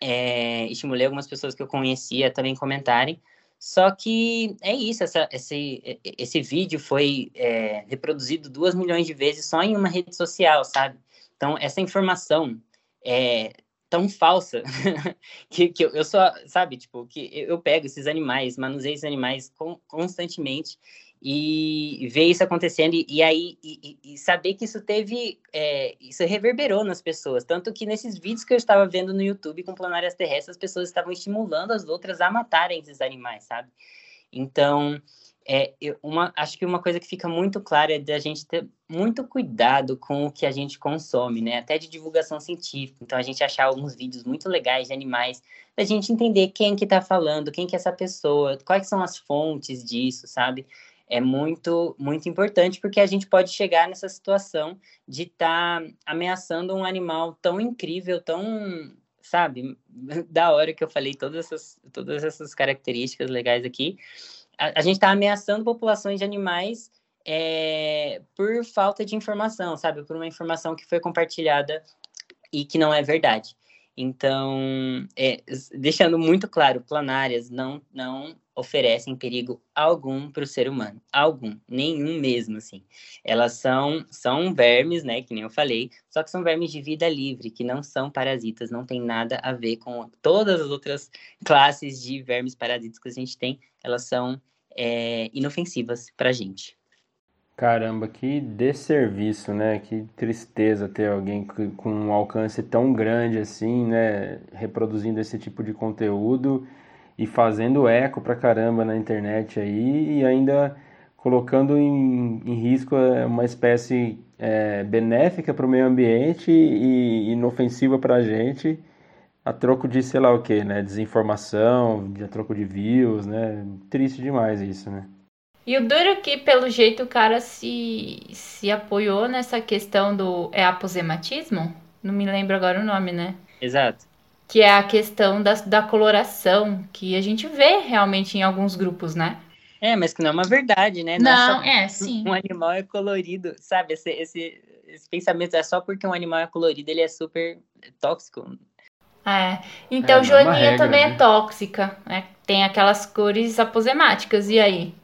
É, estimulei algumas pessoas que eu conhecia também comentarem. Só que é isso, essa, esse, esse vídeo foi é, reproduzido duas milhões de vezes só em uma rede social, sabe? Então, essa informação é tão falsa *laughs* que, que eu, eu só, sabe, tipo, que eu pego esses animais, manuseio esses animais constantemente e ver isso acontecendo e, e aí e, e, saber que isso teve é, isso reverberou nas pessoas tanto que nesses vídeos que eu estava vendo no YouTube com planárias terrestres as pessoas estavam estimulando as outras a matarem esses animais sabe então é, uma, acho que uma coisa que fica muito clara é da gente ter muito cuidado com o que a gente consome, né? Até de divulgação científica. Então, a gente achar alguns vídeos muito legais de animais, a gente entender quem que está falando, quem que é essa pessoa, quais são as fontes disso, sabe? É muito, muito importante, porque a gente pode chegar nessa situação de estar tá ameaçando um animal tão incrível, tão, sabe, *laughs* da hora que eu falei todas essas, todas essas características legais aqui. A, a gente está ameaçando populações de animais é, por falta de informação, sabe, por uma informação que foi compartilhada e que não é verdade. Então, é, deixando muito claro, planárias não, não oferecem perigo algum para o ser humano, algum, nenhum mesmo, assim. Elas são, são vermes, né, que nem eu falei, só que são vermes de vida livre, que não são parasitas, não tem nada a ver com todas as outras classes de vermes parasitas que a gente tem, elas são é, inofensivas para a gente. Caramba, que desserviço, né? Que tristeza ter alguém com um alcance tão grande assim, né? Reproduzindo esse tipo de conteúdo e fazendo eco pra caramba na internet aí e ainda colocando em, em risco é, uma espécie é, benéfica para o meio ambiente e inofensiva para a gente a troco de sei lá o que, né? Desinformação, a troco de views, né? Triste demais isso, né? E o duro é que, pelo jeito, o cara se, se apoiou nessa questão do. É aposematismo? Não me lembro agora o nome, né? Exato que é a questão da, da coloração, que a gente vê realmente em alguns grupos, né? É, mas que não é uma verdade, né? Não, não é, é, sim. Um animal é colorido, sabe? Esse, esse, esse pensamento é só porque um animal é colorido, ele é super tóxico. É. Então, é, é joaninha regra, também é né? é tóxica, né? Tem aquelas cores aposemáticas, e aí?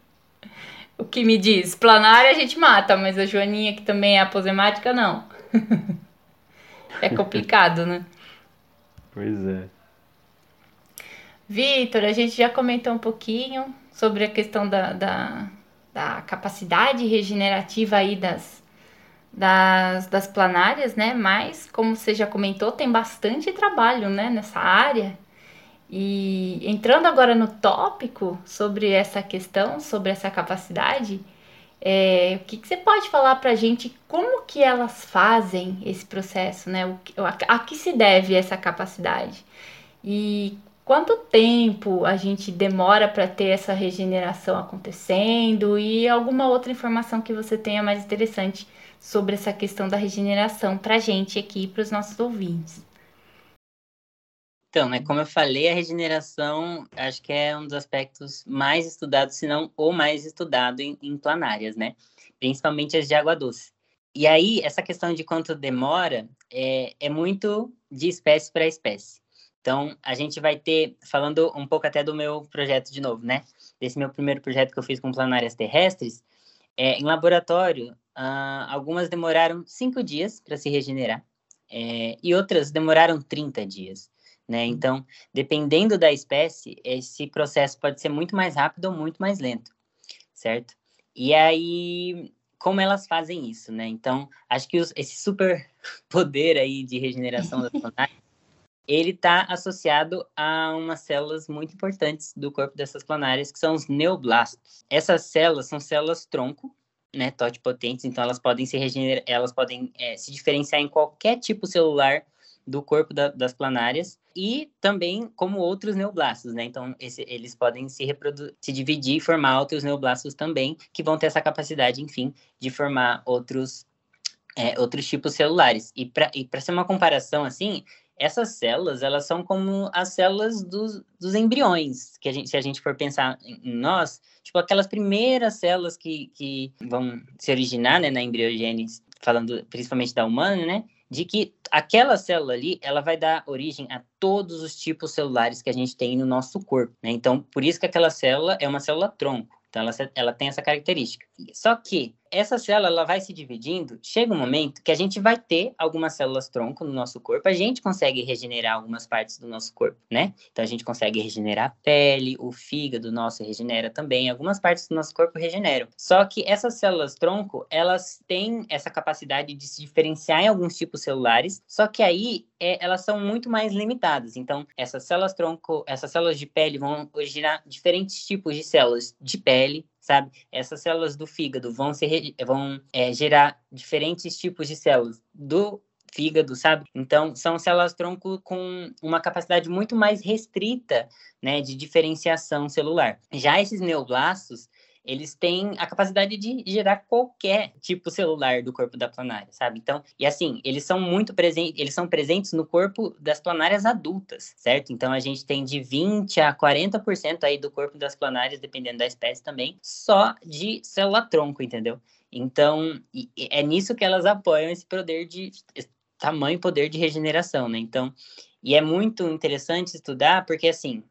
*laughs* o que me diz? Planária a gente mata, mas a joaninha que também é aposemática, não. *laughs* é complicado, né? Pois é. Vitor, a gente já comentou um pouquinho sobre a questão da, da, da capacidade regenerativa aí das, das, das planárias, né? Mas, como você já comentou, tem bastante trabalho né, nessa área. E entrando agora no tópico sobre essa questão, sobre essa capacidade, é, o que, que, você pode falar para a gente como que elas fazem esse processo, né? O, a, a que se deve essa capacidade? E quanto tempo a gente demora para ter essa regeneração acontecendo e alguma outra informação que você tenha mais interessante sobre essa questão da regeneração para a gente aqui, para os nossos ouvintes. Então, né, como eu falei, a regeneração acho que é um dos aspectos mais estudados, se não o mais estudado em, em planárias, né? Principalmente as de água doce. E aí, essa questão de quanto demora é, é muito de espécie para espécie. Então, a gente vai ter, falando um pouco até do meu projeto de novo, né? Desse meu primeiro projeto que eu fiz com planárias terrestres, é, em laboratório, Uh, algumas demoraram cinco dias para se regenerar é, e outras demoraram 30 dias. Né? Uhum. Então, dependendo da espécie, esse processo pode ser muito mais rápido ou muito mais lento, certo? E aí, como elas fazem isso, né? Então, acho que os, esse super *laughs* poder aí de regeneração das *laughs* planárias, ele está associado a umas células muito importantes do corpo dessas planárias, que são os neoblastos. Essas células são células tronco, né, totipotentes, então elas podem se regenerar, elas podem é, se diferenciar em qualquer tipo celular do corpo da, das planárias e também como outros neoblastos, né? Então esse, eles podem se reproduzir, se dividir e formar outros neoblastos também, que vão ter essa capacidade, enfim, de formar outros é, outros tipos celulares. E para ser uma comparação assim, essas células, elas são como as células dos, dos embriões, que a gente, se a gente for pensar em nós, tipo aquelas primeiras células que, que vão se originar, né, na embriogênese, falando principalmente da humana, né, de que aquela célula ali, ela vai dar origem a todos os tipos celulares que a gente tem no nosso corpo, né? Então, por isso que aquela célula é uma célula tronco. Então, ela, ela tem essa característica. Só que essa célula ela vai se dividindo, chega um momento que a gente vai ter algumas células tronco no nosso corpo, a gente consegue regenerar algumas partes do nosso corpo, né? Então a gente consegue regenerar a pele, o fígado nosso regenera também, algumas partes do nosso corpo regeneram. Só que essas células tronco, elas têm essa capacidade de se diferenciar em alguns tipos celulares, só que aí é, elas são muito mais limitadas. Então, essas células tronco, essas células de pele vão originar diferentes tipos de células de pele, sabe? Essas células do fígado vão, ser, vão é, gerar diferentes tipos de células do fígado, sabe? Então, são células tronco com uma capacidade muito mais restrita, né, de diferenciação celular. Já esses neoblastos, eles têm a capacidade de gerar qualquer tipo celular do corpo da planária, sabe? Então, e assim, eles são muito presentes, eles são presentes no corpo das planárias adultas, certo? Então a gente tem de 20 a 40% aí do corpo das planárias, dependendo da espécie também, só de célula tronco, entendeu? Então, é nisso que elas apoiam esse poder de esse tamanho poder de regeneração, né? Então, e é muito interessante estudar porque assim,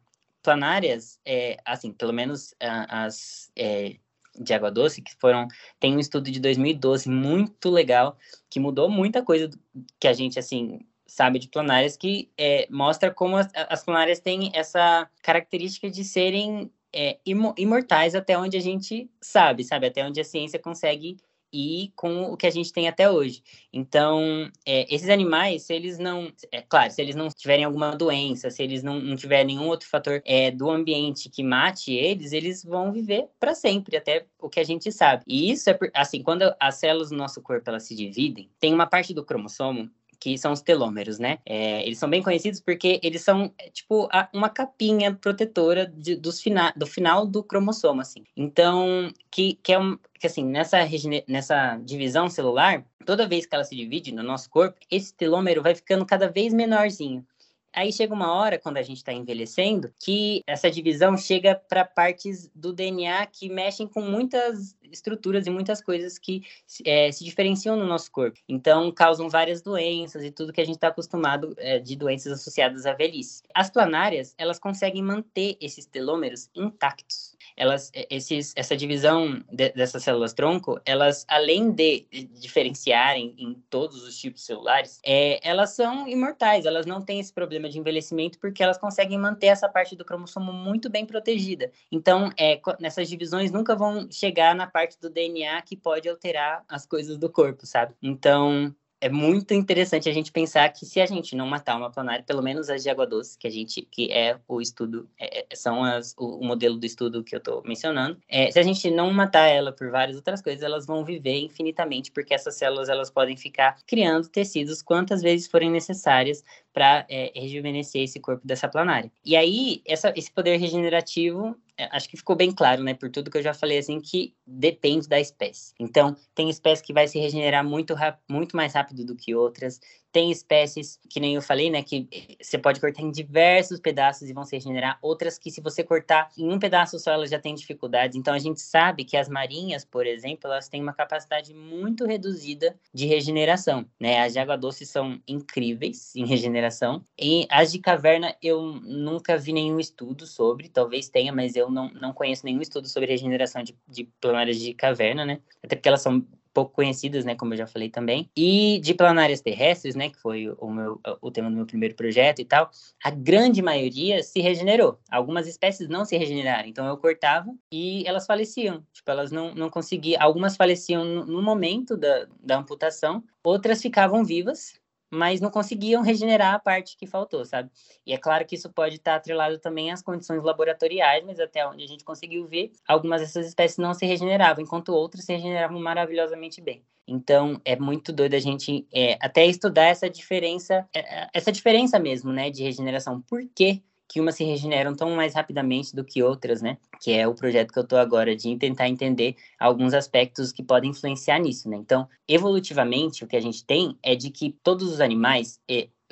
planárias, é, assim, pelo menos as é, de água doce, que foram. Tem um estudo de 2012 muito legal, que mudou muita coisa que a gente, assim, sabe de planárias, que é, mostra como as, as planárias têm essa característica de serem é, imortais até onde a gente sabe, sabe? Até onde a ciência consegue e com o que a gente tem até hoje. Então, é, esses animais, se eles não. É claro, se eles não tiverem alguma doença, se eles não, não tiverem nenhum outro fator é, do ambiente que mate eles, eles vão viver para sempre, até o que a gente sabe. E isso é assim, quando as células do nosso corpo elas se dividem, tem uma parte do cromossomo que são os telômeros, né? É, eles são bem conhecidos porque eles são, é, tipo, uma capinha protetora de, dos fina, do final do cromossomo, assim. Então, que, que é um, que assim, nessa, nessa divisão celular, toda vez que ela se divide no nosso corpo, esse telômero vai ficando cada vez menorzinho. Aí chega uma hora, quando a gente está envelhecendo, que essa divisão chega para partes do DNA que mexem com muitas estruturas e muitas coisas que é, se diferenciam no nosso corpo. Então, causam várias doenças e tudo que a gente está acostumado é, de doenças associadas à velhice. As planárias, elas conseguem manter esses telômeros intactos elas, esses, essa divisão de, dessas células tronco, elas, além de diferenciarem em todos os tipos celulares, é, elas são imortais, elas não têm esse problema de envelhecimento porque elas conseguem manter essa parte do cromossomo muito bem protegida. Então, é, nessas divisões nunca vão chegar na parte do DNA que pode alterar as coisas do corpo, sabe? Então, é muito interessante a gente pensar que se a gente não matar uma planária, pelo menos as de água doce, que a gente, que é o estudo, é, é são as, o, o, modelo do estudo que eu estou mencionando, é, se a gente não matar ela por várias outras coisas, elas vão viver infinitamente, porque essas células elas podem ficar criando tecidos quantas vezes forem necessárias para é, rejuvenescer esse corpo dessa planária. E aí, essa, esse poder regenerativo é, acho que ficou bem claro, né, por tudo que eu já falei, assim, que depende da espécie. Então, tem espécie que vai se regenerar muito, muito mais rápido do que outras, tem espécies, que nem eu falei, né, que você pode cortar em diversos pedaços e vão se regenerar. Outras que, se você cortar em um pedaço só, elas já têm dificuldades. Então, a gente sabe que as marinhas, por exemplo, elas têm uma capacidade muito reduzida de regeneração, né? As de água doce são incríveis em regeneração. E as de caverna, eu nunca vi nenhum estudo sobre, talvez tenha, mas eu não, não conheço nenhum estudo sobre regeneração de, de planárias de caverna, né? Até porque elas são pouco conhecidas, né, como eu já falei também, e de planárias terrestres, né, que foi o, meu, o tema do meu primeiro projeto e tal, a grande maioria se regenerou. Algumas espécies não se regeneraram, então eu cortava e elas faleciam. Tipo, elas não, não conseguiam, algumas faleciam no, no momento da, da amputação, outras ficavam vivas mas não conseguiam regenerar a parte que faltou, sabe? E é claro que isso pode estar atrelado também às condições laboratoriais, mas até onde a gente conseguiu ver, algumas dessas espécies não se regeneravam, enquanto outras se regeneravam maravilhosamente bem. Então, é muito doido a gente é, até estudar essa diferença, é, essa diferença mesmo, né, de regeneração. Por quê? Que umas se regeneram tão mais rapidamente do que outras, né? Que é o projeto que eu estou agora de tentar entender alguns aspectos que podem influenciar nisso, né? Então, evolutivamente, o que a gente tem é de que todos os animais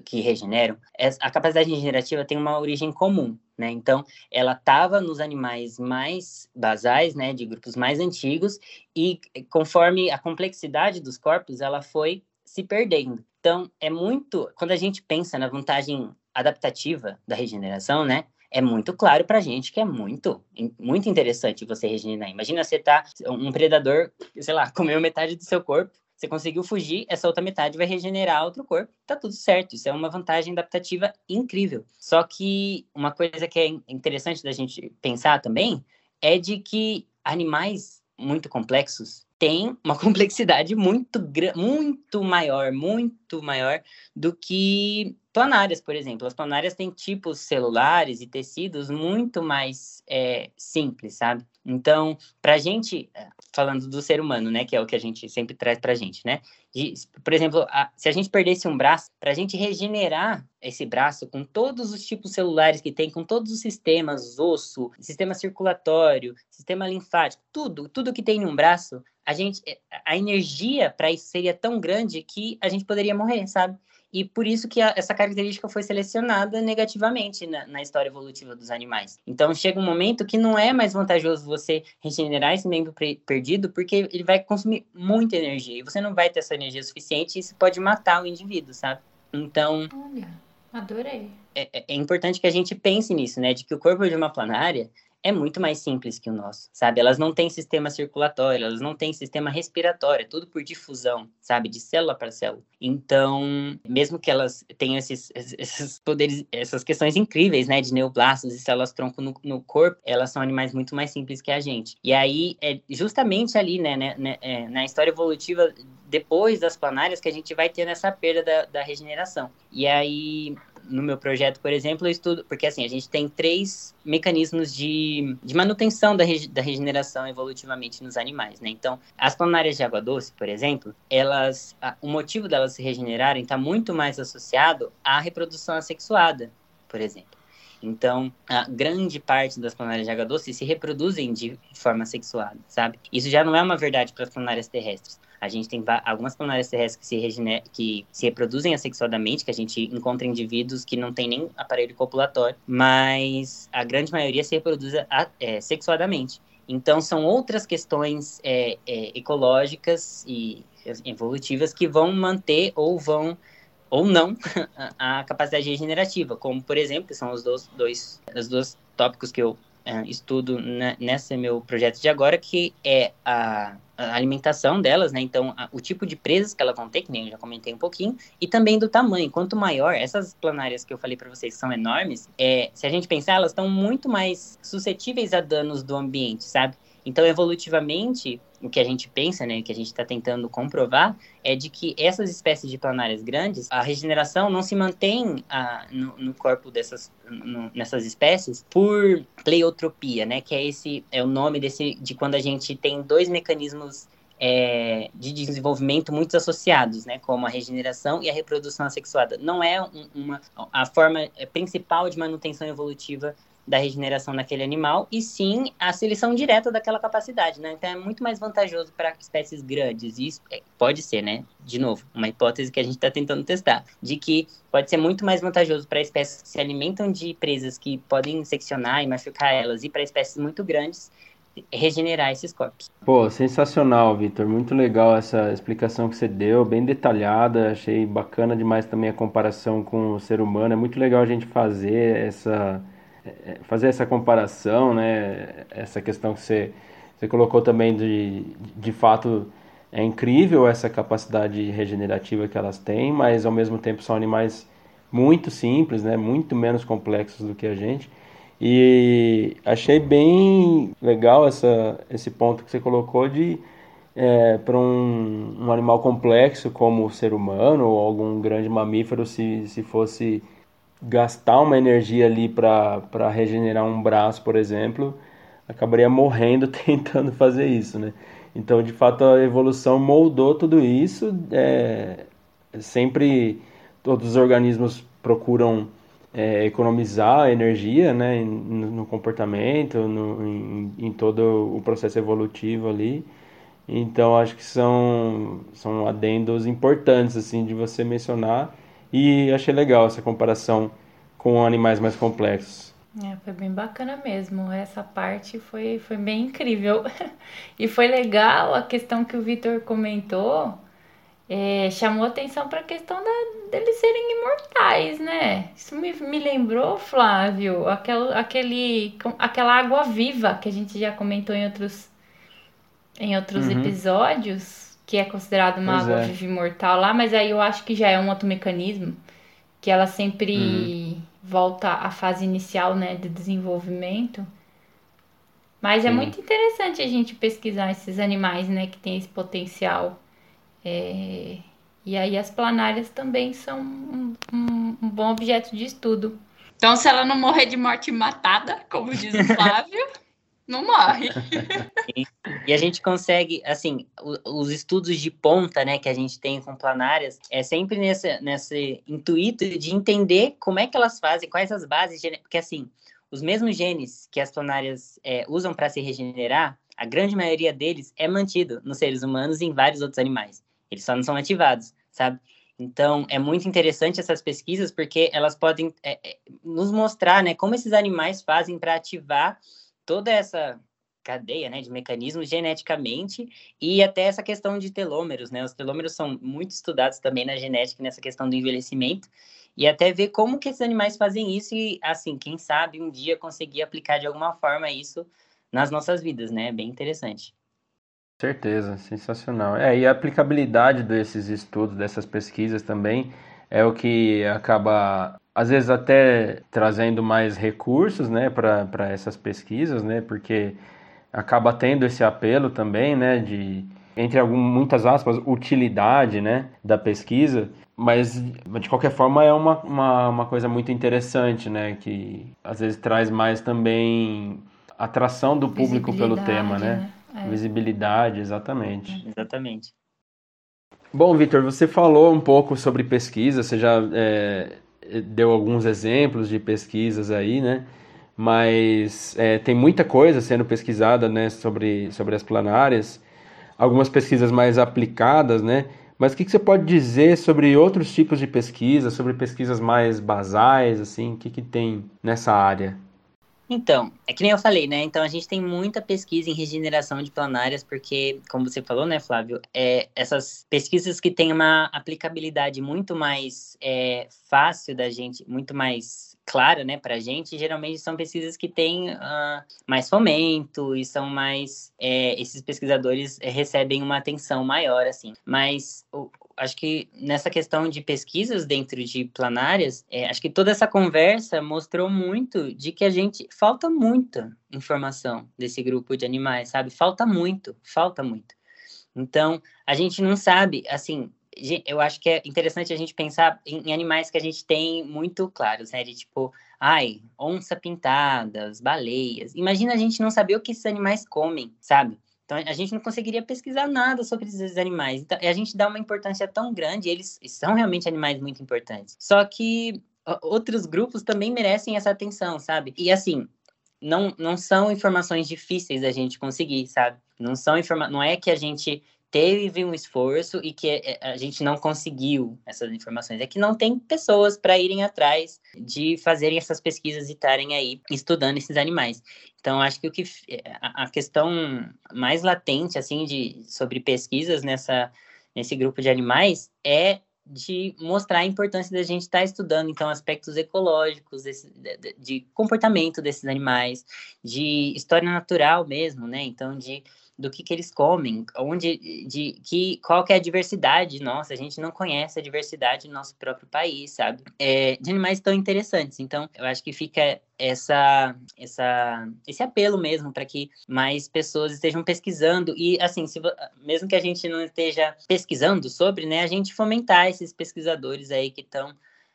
que regeneram, a capacidade regenerativa tem uma origem comum, né? Então, ela estava nos animais mais basais, né, de grupos mais antigos, e conforme a complexidade dos corpos, ela foi se perdendo. Então, é muito. Quando a gente pensa na vantagem adaptativa da regeneração, né? É muito claro pra gente que é muito, muito interessante você regenerar. Imagina você tá um predador, sei lá, *laughs* comeu metade do seu corpo, você conseguiu fugir, essa outra metade vai regenerar outro corpo, tá tudo certo. Isso é uma vantagem adaptativa incrível. Só que uma coisa que é interessante da gente pensar também é de que animais muito complexos têm uma *laughs* complexidade muito, muito maior, muito maior do que planárias, por exemplo. As planárias têm tipos celulares e tecidos muito mais é, simples, sabe? Então, para a gente, é, falando do ser humano, né, que é o que a gente sempre traz para a gente, né? De, por exemplo, a, se a gente perdesse um braço, para a gente regenerar esse braço com todos os tipos celulares que tem, com todos os sistemas, osso, sistema circulatório, sistema linfático, tudo, tudo que tem em um braço, a gente, a energia para isso seria tão grande que a gente poderia morrer, sabe? E por isso que a, essa característica foi selecionada negativamente na, na, história evolutiva dos animais. Então chega um momento que não é mais vantajoso você regenerar esse membro perdido, porque ele vai consumir muita energia e você não vai ter essa energia suficiente e isso pode matar o indivíduo, sabe? Então. Olha, adorei. É, é, é importante que a gente pense nisso, né? De que o corpo de uma planária é muito mais simples que o nosso, sabe? Elas não têm sistema circulatório, elas não têm sistema respiratório, é tudo por difusão, sabe? De célula para célula. Então, mesmo que elas tenham esses, esses poderes, essas questões incríveis, né? De neoblastos e células tronco no, no, corpo, elas são animais muito mais simples que a gente. E aí, é justamente ali, né? né, né é, na história evolutiva, depois das planárias, que a gente vai ter essa perda da, da regeneração. E aí, no meu projeto, por exemplo, eu estudo, porque assim, a gente tem três mecanismos de, de manutenção da, da regeneração evolutivamente nos animais, né? Então, as planárias de água doce, por exemplo, elas, a, o motivo delas se regenerarem está muito mais associado à reprodução assexuada, por exemplo. Então, a grande parte das planárias de água doce se reproduzem de forma sexuada, sabe? Isso já não é uma verdade para as planárias terrestres. A gente tem algumas planárias terrestres que se, que se reproduzem assexuadamente, que a gente encontra indivíduos que não tem nem aparelho copulatório, mas a grande maioria se reproduz é, sexuadamente. Então, são outras questões é, é, ecológicas e evolutivas que vão manter ou vão ou não *laughs* a capacidade regenerativa, como por exemplo, são os dois, dois, os dois tópicos que eu é, estudo nesse meu projeto de agora, que é a, a alimentação delas, né? Então, a, o tipo de presas que elas vão ter, que nem eu já comentei um pouquinho, e também do tamanho. Quanto maior, essas planárias que eu falei para vocês são enormes, é, se a gente pensar, elas estão muito mais suscetíveis a danos do ambiente, sabe? Então, evolutivamente, o que a gente pensa, né, que a gente está tentando comprovar, é de que essas espécies de planárias grandes, a regeneração não se mantém ah, no, no, corpo dessas, no, nessas espécies por pleiotropia, né, que é esse é o nome desse de quando a gente tem dois mecanismos é, de desenvolvimento muito associados, né, como a regeneração e a reprodução assexuada. Não é um, uma a forma principal de manutenção evolutiva da regeneração naquele animal, e sim a seleção direta daquela capacidade, né? Então é muito mais vantajoso para espécies grandes. Isso é, pode ser, né? De novo, uma hipótese que a gente está tentando testar, de que pode ser muito mais vantajoso para espécies que se alimentam de presas que podem seccionar e machucar elas, e para espécies muito grandes regenerar esses corpos. Pô, sensacional, Vitor. Muito legal essa explicação que você deu, bem detalhada. Achei bacana demais também a comparação com o ser humano. É muito legal a gente fazer essa fazer essa comparação, né? Essa questão que você, você colocou também de, de fato é incrível essa capacidade regenerativa que elas têm, mas ao mesmo tempo são animais muito simples, né? Muito menos complexos do que a gente. E achei bem legal essa, esse ponto que você colocou de é, para um, um animal complexo como o ser humano ou algum grande mamífero, se, se fosse gastar uma energia ali para regenerar um braço, por exemplo, acabaria morrendo *laughs* tentando fazer isso, né? Então, de fato, a evolução moldou tudo isso. É, sempre todos os organismos procuram é, economizar energia, né, no, no comportamento, no, em, em, todo o processo evolutivo ali. Então, acho que são, são adendos importantes, assim, de você mencionar e achei legal essa comparação com animais mais complexos. É, foi bem bacana mesmo. Essa parte foi, foi bem incrível. *laughs* e foi legal a questão que o Vitor comentou. É, chamou atenção para a questão da, deles serem imortais, né? Isso me, me lembrou, Flávio, aquel, aquele, aquela água viva que a gente já comentou em outros, em outros uhum. episódios que é considerado uma pois água é. viva imortal lá, mas aí eu acho que já é um outro mecanismo, que ela sempre uhum. volta à fase inicial, né, de desenvolvimento. Mas é Sim. é muito interessante a gente pesquisar esses animais, né, que tem esse potencial. É... E aí as planárias também são um, um, um bom objeto de estudo. Então, se ela não morrer de morte matada, como diz o *laughs* Flávio, não morre. *laughs* e a gente consegue, assim, os estudos de ponta, né, que a gente tem com planárias, é sempre nesse, nesse intuito de entender como é que elas fazem, quais as bases, porque assim, os mesmos genes que as planárias é, usam para se regenerar, a grande maioria deles é mantido nos seres humanos e em vários outros animais. Eles só não são ativados, sabe? Então, é muito interessante essas pesquisas porque elas podem é, é, nos mostrar, né, como esses animais fazem para ativar toda essa cadeia né, de mecanismos geneticamente e até essa questão de telômeros, né? Os telômeros são muito estudados também na genética nessa questão do envelhecimento e até ver como que esses animais fazem isso e, assim, quem sabe um dia conseguir aplicar de alguma forma isso nas nossas vidas, né? Bem interessante. Certeza, sensacional. É, e a aplicabilidade desses estudos, dessas pesquisas também é o que acaba às vezes até trazendo mais recursos né, para essas pesquisas, né, porque acaba tendo esse apelo também, né, de, entre algumas, muitas aspas, utilidade né, da pesquisa, mas de qualquer forma é uma, uma, uma coisa muito interessante, né, que às vezes traz mais também atração do público pelo tema, né? né? É. Visibilidade, exatamente. Exatamente. Bom, Vitor, você falou um pouco sobre pesquisa, você já é, deu alguns exemplos de pesquisas aí, né? Mas é, tem muita coisa sendo pesquisada né, sobre, sobre as planárias. algumas pesquisas mais aplicadas, né? Mas o que, que você pode dizer sobre outros tipos de pesquisa, sobre pesquisas mais basais, assim, o que, que tem nessa área? Então, é que nem eu falei, né? Então a gente tem muita pesquisa em regeneração de planárias, porque, como você falou, né, Flávio, é, essas pesquisas que têm uma aplicabilidade muito mais é, fácil da gente, muito mais clara, né, para a gente, geralmente são pesquisas que têm uh, mais fomento e são mais. É, esses pesquisadores recebem uma atenção maior, assim. Mas acho que nessa questão de pesquisas dentro de planárias, é, acho que toda essa conversa mostrou muito de que a gente falta muita informação desse grupo de animais, sabe? Falta muito, falta muito. Então, a gente não sabe, assim, eu acho que é interessante a gente pensar em, animais que a gente tem muito claros, né? De tipo, ai, onça pintada, baleias. Imagina a gente não saber o que esses animais comem, sabe? Então a gente não conseguiria pesquisar nada sobre esses animais. Então, a gente dá uma importância tão grande, eles são realmente animais muito importantes. Só que outros grupos também merecem essa atenção, sabe? E assim, não, não são informações difíceis da gente conseguir, sabe? Não são informa não é que a gente teve um esforço e que é, a gente não conseguiu essas informações. É que não tem pessoas para irem atrás de fazerem essas pesquisas e estarem aí estudando esses animais. Então, acho que o que a questão mais latente assim de sobre pesquisas nessa nesse grupo de animais é de mostrar a importância da gente estar tá estudando, então, aspectos ecológicos desse, de, de comportamento desses animais, de história natural mesmo, né? Então, de do que, que eles comem, onde, de que, qual que é a diversidade nossa, a gente não conhece a diversidade do nosso próprio país, sabe? É, de animais tão interessantes. Então, eu acho que fica essa, essa, esse apelo mesmo para que mais pessoas estejam pesquisando e assim, se, mesmo que a gente não esteja pesquisando sobre, né, a gente fomentar esses pesquisadores aí que estão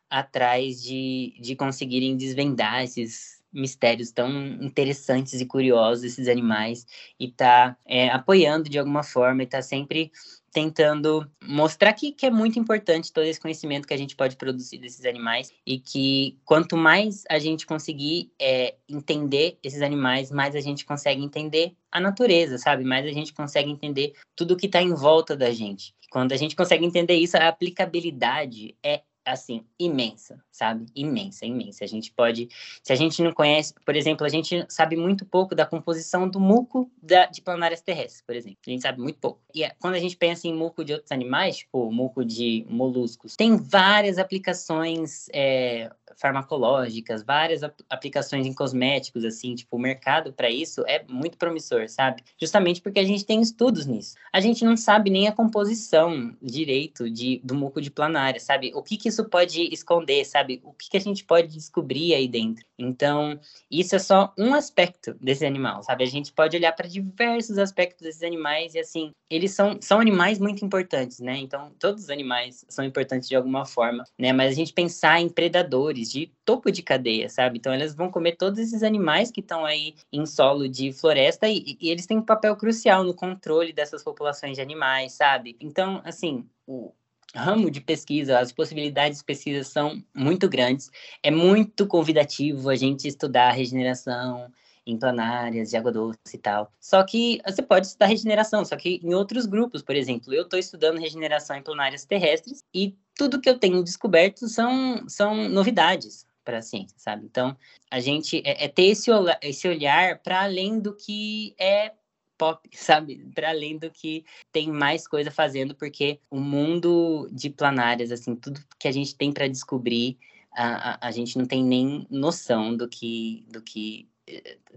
atrás de, de conseguirem desvendar esses mistérios tão interessantes e curiosos desses animais e tá é, apoiando de alguma forma e tá sempre tentando mostrar que, que é muito importante todo esse conhecimento que a gente pode produzir desses animais e que quanto mais a gente conseguir é, entender esses animais, mais a gente consegue entender a natureza, sabe? Mais a gente consegue entender tudo que está em volta da gente. Quando a gente consegue entender isso, a aplicabilidade é assim, imensa, sabe? Imensa, imensa. A gente pode, se a gente não conhece, por exemplo, a gente sabe muito pouco da composição do muco da, de planárias terrestres, por exemplo. A gente sabe muito pouco. E é, quando a gente pensa em muco de outros animais, tipo muco de moluscos, tem várias aplicações é, farmacológicas, várias aplicações em cosméticos, assim, tipo, o mercado para isso é muito promissor, sabe? Justamente porque a gente tem estudos nisso. A gente não sabe nem a composição direito de, do muco de planária, sabe? O que, que isso pode esconder, sabe? O que, que a gente pode descobrir aí dentro. Então, isso é só um aspecto desse animal, sabe? A gente pode olhar para diversos aspectos desses animais e, assim, eles são, são animais muito importantes, né? Então, todos os animais são importantes de alguma forma, né? Mas a gente pensar em predadores de topo de cadeia, sabe? Então, elas vão comer todos esses animais que estão aí em solo de floresta e, e eles têm um papel crucial no controle dessas populações de animais, sabe? Então, assim, o, ramo de pesquisa, as possibilidades de pesquisa são muito grandes. É muito convidativo a gente estudar a regeneração em planárias de água doce e tal. Só que você pode estudar regeneração, só que em outros grupos, por exemplo, eu estou estudando regeneração em planárias terrestres e tudo que eu tenho descoberto são, são novidades para a ciência, sabe? Então, a gente é, é ter esse, esse olhar para além do que é pop, *laughs* sabe? Para além do que tem mais coisa fazendo, porque o mundo de planárias, assim, tudo que a gente tem para descobrir, a, a, a, gente não tem nem noção do que, do que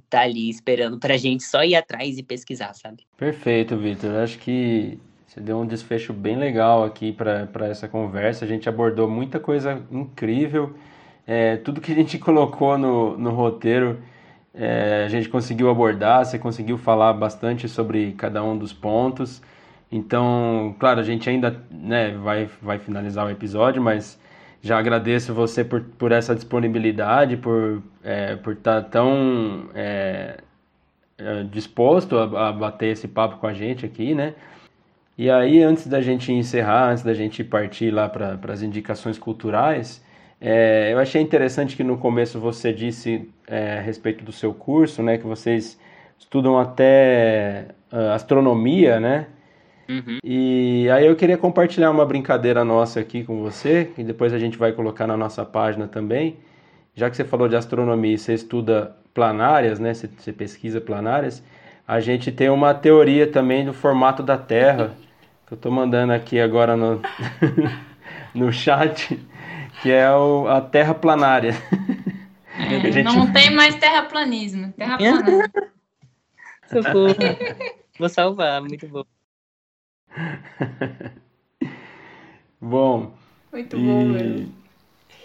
tá ali esperando para a gente só ir atrás e pesquisar, sabe? Perfeito, Vitor. Acho que você deu um desfecho bem legal aqui para essa conversa. A gente abordou muita coisa incrível. É, tudo que a gente *laughs* colocou no, no roteiro é, a gente conseguiu abordar, você conseguiu falar bastante sobre cada um dos pontos. Então, claro, a gente ainda né, vai, vai finalizar o episódio, mas já agradeço você por, por essa disponibilidade, por é, por estar tá tão é, é, disposto a, a, bater esse papo com a gente aqui, né? E aí, antes da gente encerrar, antes da gente partir lá para as indicações culturais, é, eu achei interessante que no começo você disse é, a respeito do seu curso, né, que vocês estudam até uh, astronomia, né? Uhum. E aí eu queria compartilhar uma brincadeira nossa aqui com você, e depois a gente vai colocar na nossa página também. Já que você falou de astronomia e você estuda planárias, né? Você, você pesquisa planárias, a gente tem uma teoria também do formato da Terra, que eu estou mandando aqui agora no, *laughs* no chat, que é o, a Terra planária. É, *laughs* gente... Não tem mais terraplanismo, terraplanária. *laughs* Socorro. Vou salvar, muito bom. *laughs* bom. Muito e... bom, mesmo.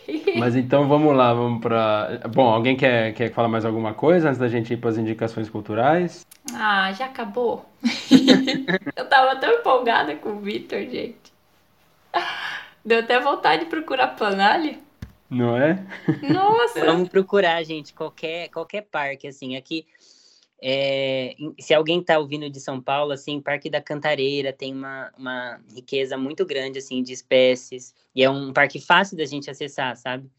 *laughs* Mas então vamos lá, vamos para. Bom, alguém quer, quer falar mais alguma coisa antes da gente ir para as indicações culturais? Ah, já acabou. *laughs* Eu tava tão empolgada com o Victor, gente. Deu até vontade de procurar planalha. Não é? Nossa! Vamos procurar, gente, qualquer, qualquer parque, assim. Aqui, é, se alguém está ouvindo de São Paulo, assim, Parque da Cantareira tem uma, uma riqueza muito grande, assim, de espécies. E é um parque fácil da gente acessar, sabe?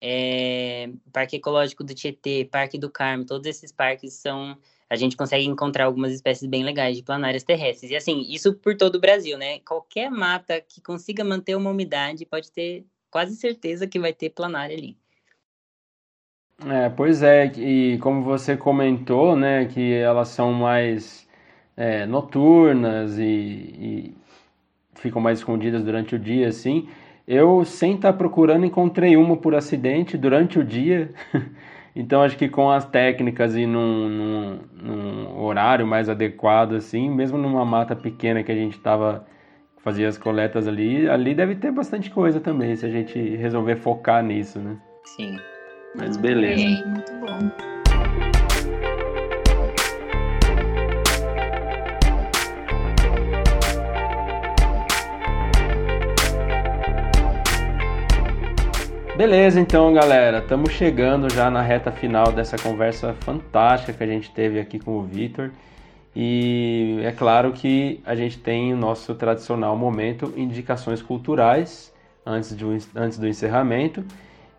É, parque Ecológico do Tietê, Parque do Carmo, todos esses parques são... A gente consegue encontrar algumas espécies bem legais de planárias terrestres. E, assim, isso por todo o Brasil, né? Qualquer mata que consiga manter uma umidade pode ter quase certeza que vai ter planária ali. É, pois é, e como você comentou, né, que elas são mais é, noturnas e, e, ficam mais escondidas durante o dia, assim. Eu, sem estar tá procurando, encontrei uma por acidente durante o dia. *laughs* então, acho que com as técnicas e num, num, num, horário mais adequado, assim, mesmo numa mata pequena que a gente estava fazia as coletas ali, ali deve ter bastante coisa também, se a gente resolver focar nisso, né? Sim. Mas beleza. É, muito bom. Beleza, então, galera, estamos chegando já na reta final dessa conversa fantástica que a gente teve aqui com o Vitor. E é claro que a gente tem o nosso tradicional momento indicações culturais antes, de, antes do encerramento.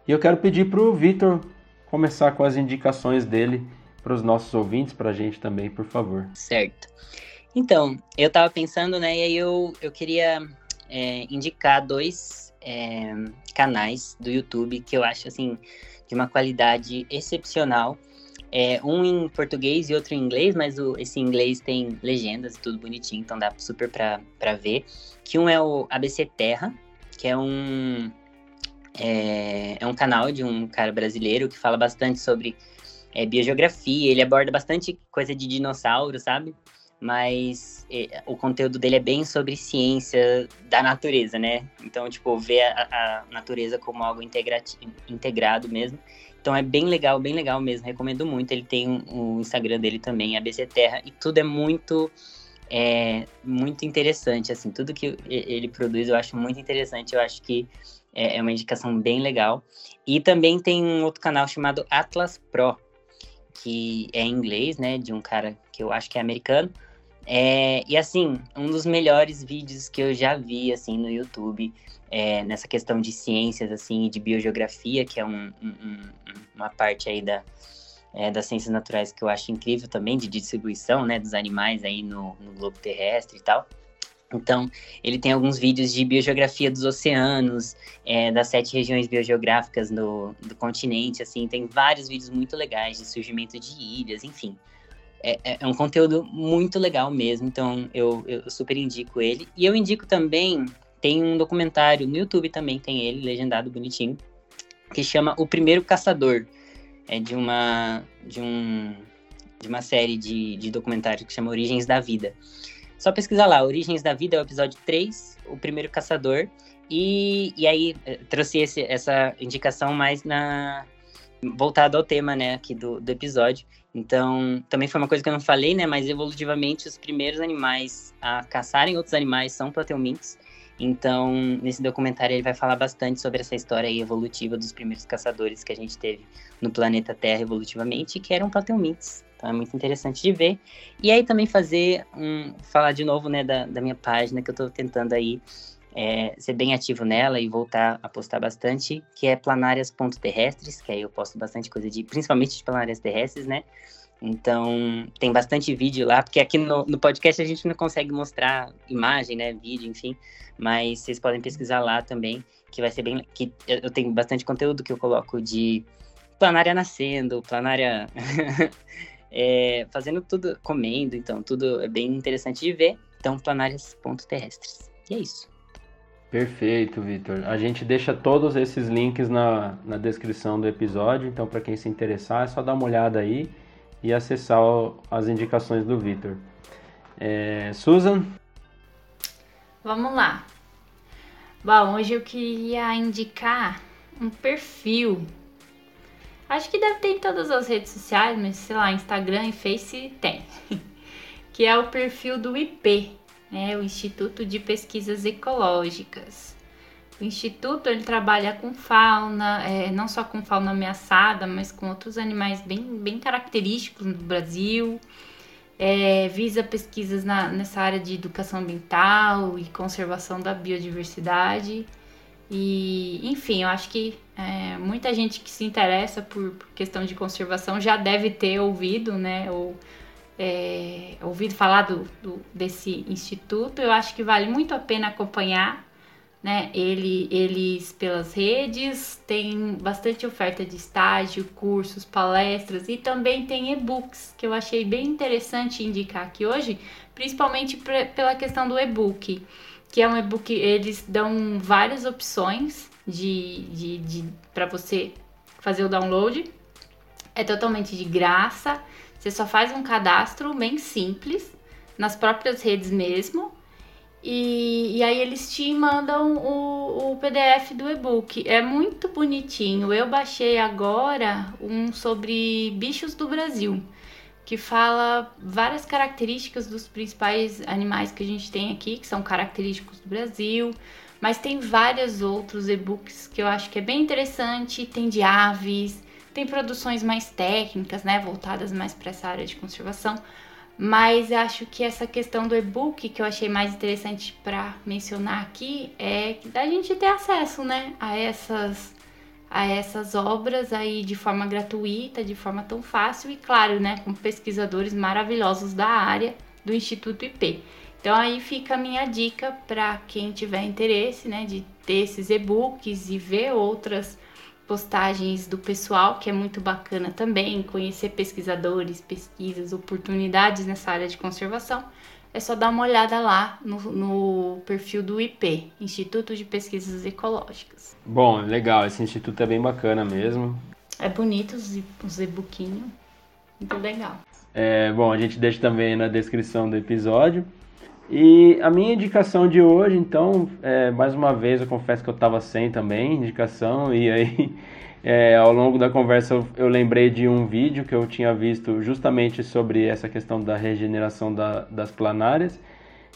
E eu quero pedir para o Vitor começar com as indicações dele para os nossos ouvintes, para a gente também, por favor. Certo. Então, eu estava pensando, né, e aí eu, eu queria é, indicar dois é, canais do YouTube que eu acho, assim, de uma qualidade excepcional. É, um em português e outro em inglês, mas o, esse inglês tem legendas e tudo bonitinho, então dá super para ver. Que um é o ABC Terra, que é um é, é um canal de um cara brasileiro que fala bastante sobre é, biogeografia, ele aborda bastante coisa de dinossauro, sabe? Mas é, o conteúdo dele é bem sobre ciência da natureza, né? Então, tipo, ver a, a natureza como algo integrado mesmo. Então é bem legal, bem legal mesmo. Recomendo muito. Ele tem o um, um Instagram dele também, ABC Terra, e tudo é muito é muito interessante, assim, tudo que ele produz eu acho muito interessante, eu acho que é, é uma indicação bem legal. E também tem um outro canal chamado Atlas Pro, que é em inglês, né, de um cara que eu acho que é americano. É, e assim, um dos melhores vídeos que eu já vi, assim, no YouTube, é, nessa questão de ciências, assim, e de biogeografia, que é um, um, uma parte aí da, é, das ciências naturais que eu acho incrível também, de distribuição, né, dos animais aí no, no globo terrestre e tal. Então, ele tem alguns vídeos de biogeografia dos oceanos, é, das sete regiões biogeográficas do, do continente, assim, tem vários vídeos muito legais de surgimento de ilhas, enfim. É, é, é um conteúdo muito legal mesmo, então eu, eu super indico ele. E eu indico também, tem um documentário no YouTube também, tem ele, legendado bonitinho, que chama O Primeiro Caçador. É de uma, de um, de uma série de, de documentário que chama Origens da Vida. Só pesquisar lá, Origens da Vida é o episódio 3, o primeiro caçador. E, e aí eh, trouxe esse, essa indicação mais na voltada ao tema, né, aqui do, do episódio. Então, também foi uma coisa que eu não falei, né, mas evolutivamente os primeiros animais a caçarem outros animais são plateumintes. Então, nesse documentário ele vai falar bastante sobre essa história evolutiva dos primeiros caçadores que a gente teve no planeta Terra evolutivamente, que eram plateumintes. Então é muito interessante de ver. E aí também fazer um. falar de novo, né, da, da minha página, que eu estou tentando aí é, ser bem ativo nela e voltar a postar bastante, que é planárias.terrestres, que aí eu posto bastante coisa de, principalmente de planárias terrestres, né? Então, tem bastante vídeo lá, porque aqui no, no podcast a gente não consegue mostrar imagem, né, vídeo, enfim, mas vocês podem pesquisar lá também, que vai ser bem, que eu tenho bastante conteúdo que eu coloco de planária nascendo, planária *laughs* é, fazendo tudo, comendo, então tudo é bem interessante de ver. Então, planárias.terrestres. E é isso. Perfeito, Vitor. A gente deixa todos esses links na, na descrição do episódio, então para quem se interessar é só dar uma olhada aí e acessar as indicações do Vitor. É, Susan? Vamos lá. Bom, hoje eu queria indicar um perfil Acho que deve ter em todas as redes sociais, mas sei lá, Instagram e Face tem. *laughs* que é o perfil do IP, né, o Instituto de Pesquisas Ecológicas. O Instituto ele trabalha com fauna, é, não só com fauna ameaçada, mas com outros animais bem, bem característicos do Brasil. É, visa pesquisas na, nessa área de educação ambiental e conservação da biodiversidade. E, enfim, eu acho que é, muita gente que se interessa por, por, questão de conservação já deve ter ouvido, né? Ou é, ouvido falar do, do, desse instituto. Eu acho que vale muito a pena acompanhar, né? Ele, eles pelas redes, tem bastante oferta de estágio, cursos, palestras e também tem e-books que eu achei bem interessante indicar aqui hoje, principalmente pela questão do e-book que é um e-book, eles dão várias opções de, de, de para você fazer o download. É totalmente de graça. Você só faz um cadastro bem simples nas próprias redes mesmo. E, e aí eles te mandam o, o PDF do e-book. É muito bonitinho. Eu baixei agora um sobre bichos do Brasil que fala várias características dos principais animais que a gente tem aqui, que são característicos do Brasil, mas tem vários outros e-books que eu acho que é bem interessante, tem de aves, tem produções mais técnicas, né, voltadas mais para essa área de conservação, mas acho que essa questão do e-book que eu achei mais interessante para mencionar aqui é da gente ter acesso, né, a essas a essas obras aí de forma gratuita, de forma tão fácil e claro, né, com pesquisadores maravilhosos da área do Instituto IP. Então aí fica a minha dica para quem tiver interesse, né, de ter esses e-books e ver outras postagens do pessoal, que é muito bacana também, conhecer pesquisadores, pesquisas, oportunidades nessa área de conservação é só dar uma olhada lá no, no, perfil do IP, Instituto de Pesquisas Ecológicas. Bom, legal, esse instituto é bem bacana mesmo. É bonito os, os e-bookinhos, muito legal. É, bom, a gente deixa também na descrição do episódio. E a minha indicação de hoje, então, é, mais uma vez eu confesso que eu estava sem também indicação, e aí é, ao longo da conversa eu, eu, lembrei de um vídeo que eu tinha visto justamente sobre essa questão da regeneração da, das planárias.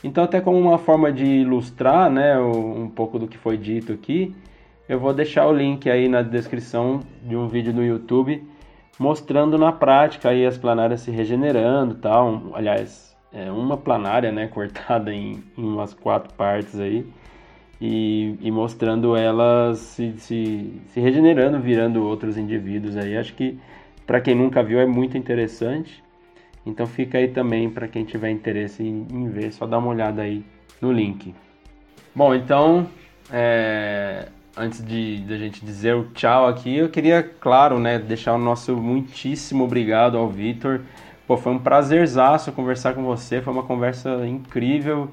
Então, até como uma forma de ilustrar né, um pouco do que foi dito aqui, eu vou deixar o link aí na descrição de um vídeo no YouTube mostrando na prática aí as planárias se regenerando tal. Aliás, é uma planária né, *laughs* cortada em, em umas quatro partes aí e, e mostrando elas se, se, se, regenerando, virando outros indivíduos aí. Acho que para quem nunca viu é muito interessante. Então fica aí também para quem tiver interesse em, em, ver, só dá uma olhada aí no link. Bom, então é, antes de, de a gente dizer o tchau aqui, eu queria, claro, né, deixar o nosso muitíssimo obrigado ao Vitor. Pô, foi um prazerzaço conversar com você, foi uma conversa incrível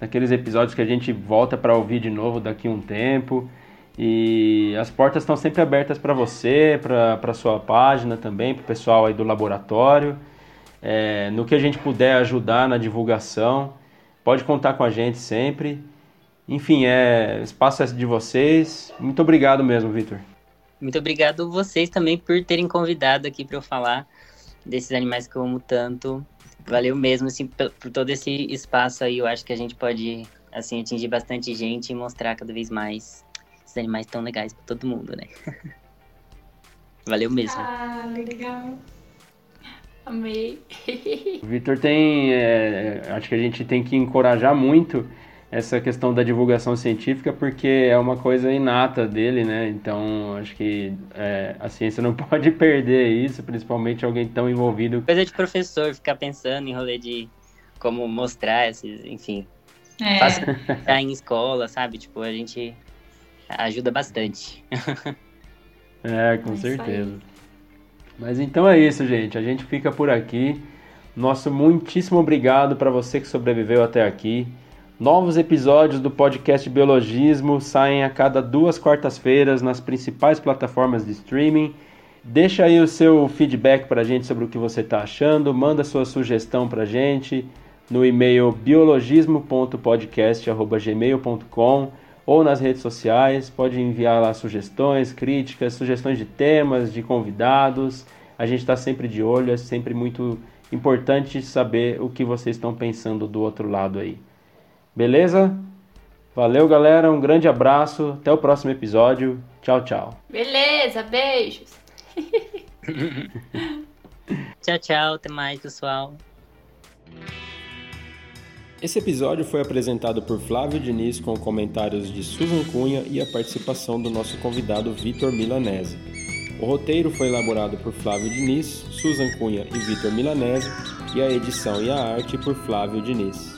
daqueles episódios que a gente volta para ouvir de novo daqui um tempo. E as portas estão sempre abertas para você, para a sua página também, para o pessoal aí do laboratório. É, no que a gente puder ajudar na divulgação, pode contar com a gente sempre. Enfim, é, espaço é de vocês. Muito obrigado mesmo, Vitor. Muito obrigado vocês também por terem convidado aqui para eu falar desses animais que eu amo tanto valeu mesmo, assim, por, por, todo esse espaço aí. Eu acho que a gente pode, assim, atingir bastante gente e mostrar cada vez mais esses animais tão legais para todo mundo, né? *laughs* valeu mesmo. Ah, legal. Amei. *laughs* O Vitor tem. É, acho que a gente tem que encorajar muito essa questão da divulgação científica porque é uma coisa inata dele, né? Então acho que é, a ciência não *laughs* pode perder isso, principalmente alguém tão envolvido. Coisa de professor ficar pensando em rolê de como mostrar esses, enfim. É. Faça em escola, sabe? Tipo, a gente ajuda bastante. *laughs* é, com é certeza. Mas então é isso, gente. A gente fica por aqui. Nosso muitíssimo obrigado para você que sobreviveu até aqui. Novos episódios do podcast Biologismo saem a cada duas quartas-feiras nas principais plataformas de streaming. Deixa aí o seu feedback para a gente sobre o que você está achando, manda sua sugestão para a gente no e-mail biologismo.podcast.gmail.com ou nas redes sociais. Pode enviar lá sugestões, críticas, sugestões de temas, de convidados. A gente está sempre de olho, é sempre muito importante saber o que vocês estão pensando do outro lado aí. Beleza? Valeu, galera. Um grande abraço. Até o próximo episódio. Tchau, tchau. Beleza, beijos. *laughs* tchau, tchau. Até mais, pessoal. Esse episódio foi apresentado por Flávio Diniz com comentários de Susan Cunha e a participação do nosso convidado Vitor Milanese. O roteiro foi elaborado por Flávio Diniz, Susan Cunha e Vitor Milanese e a edição e a arte por Flávio Diniz.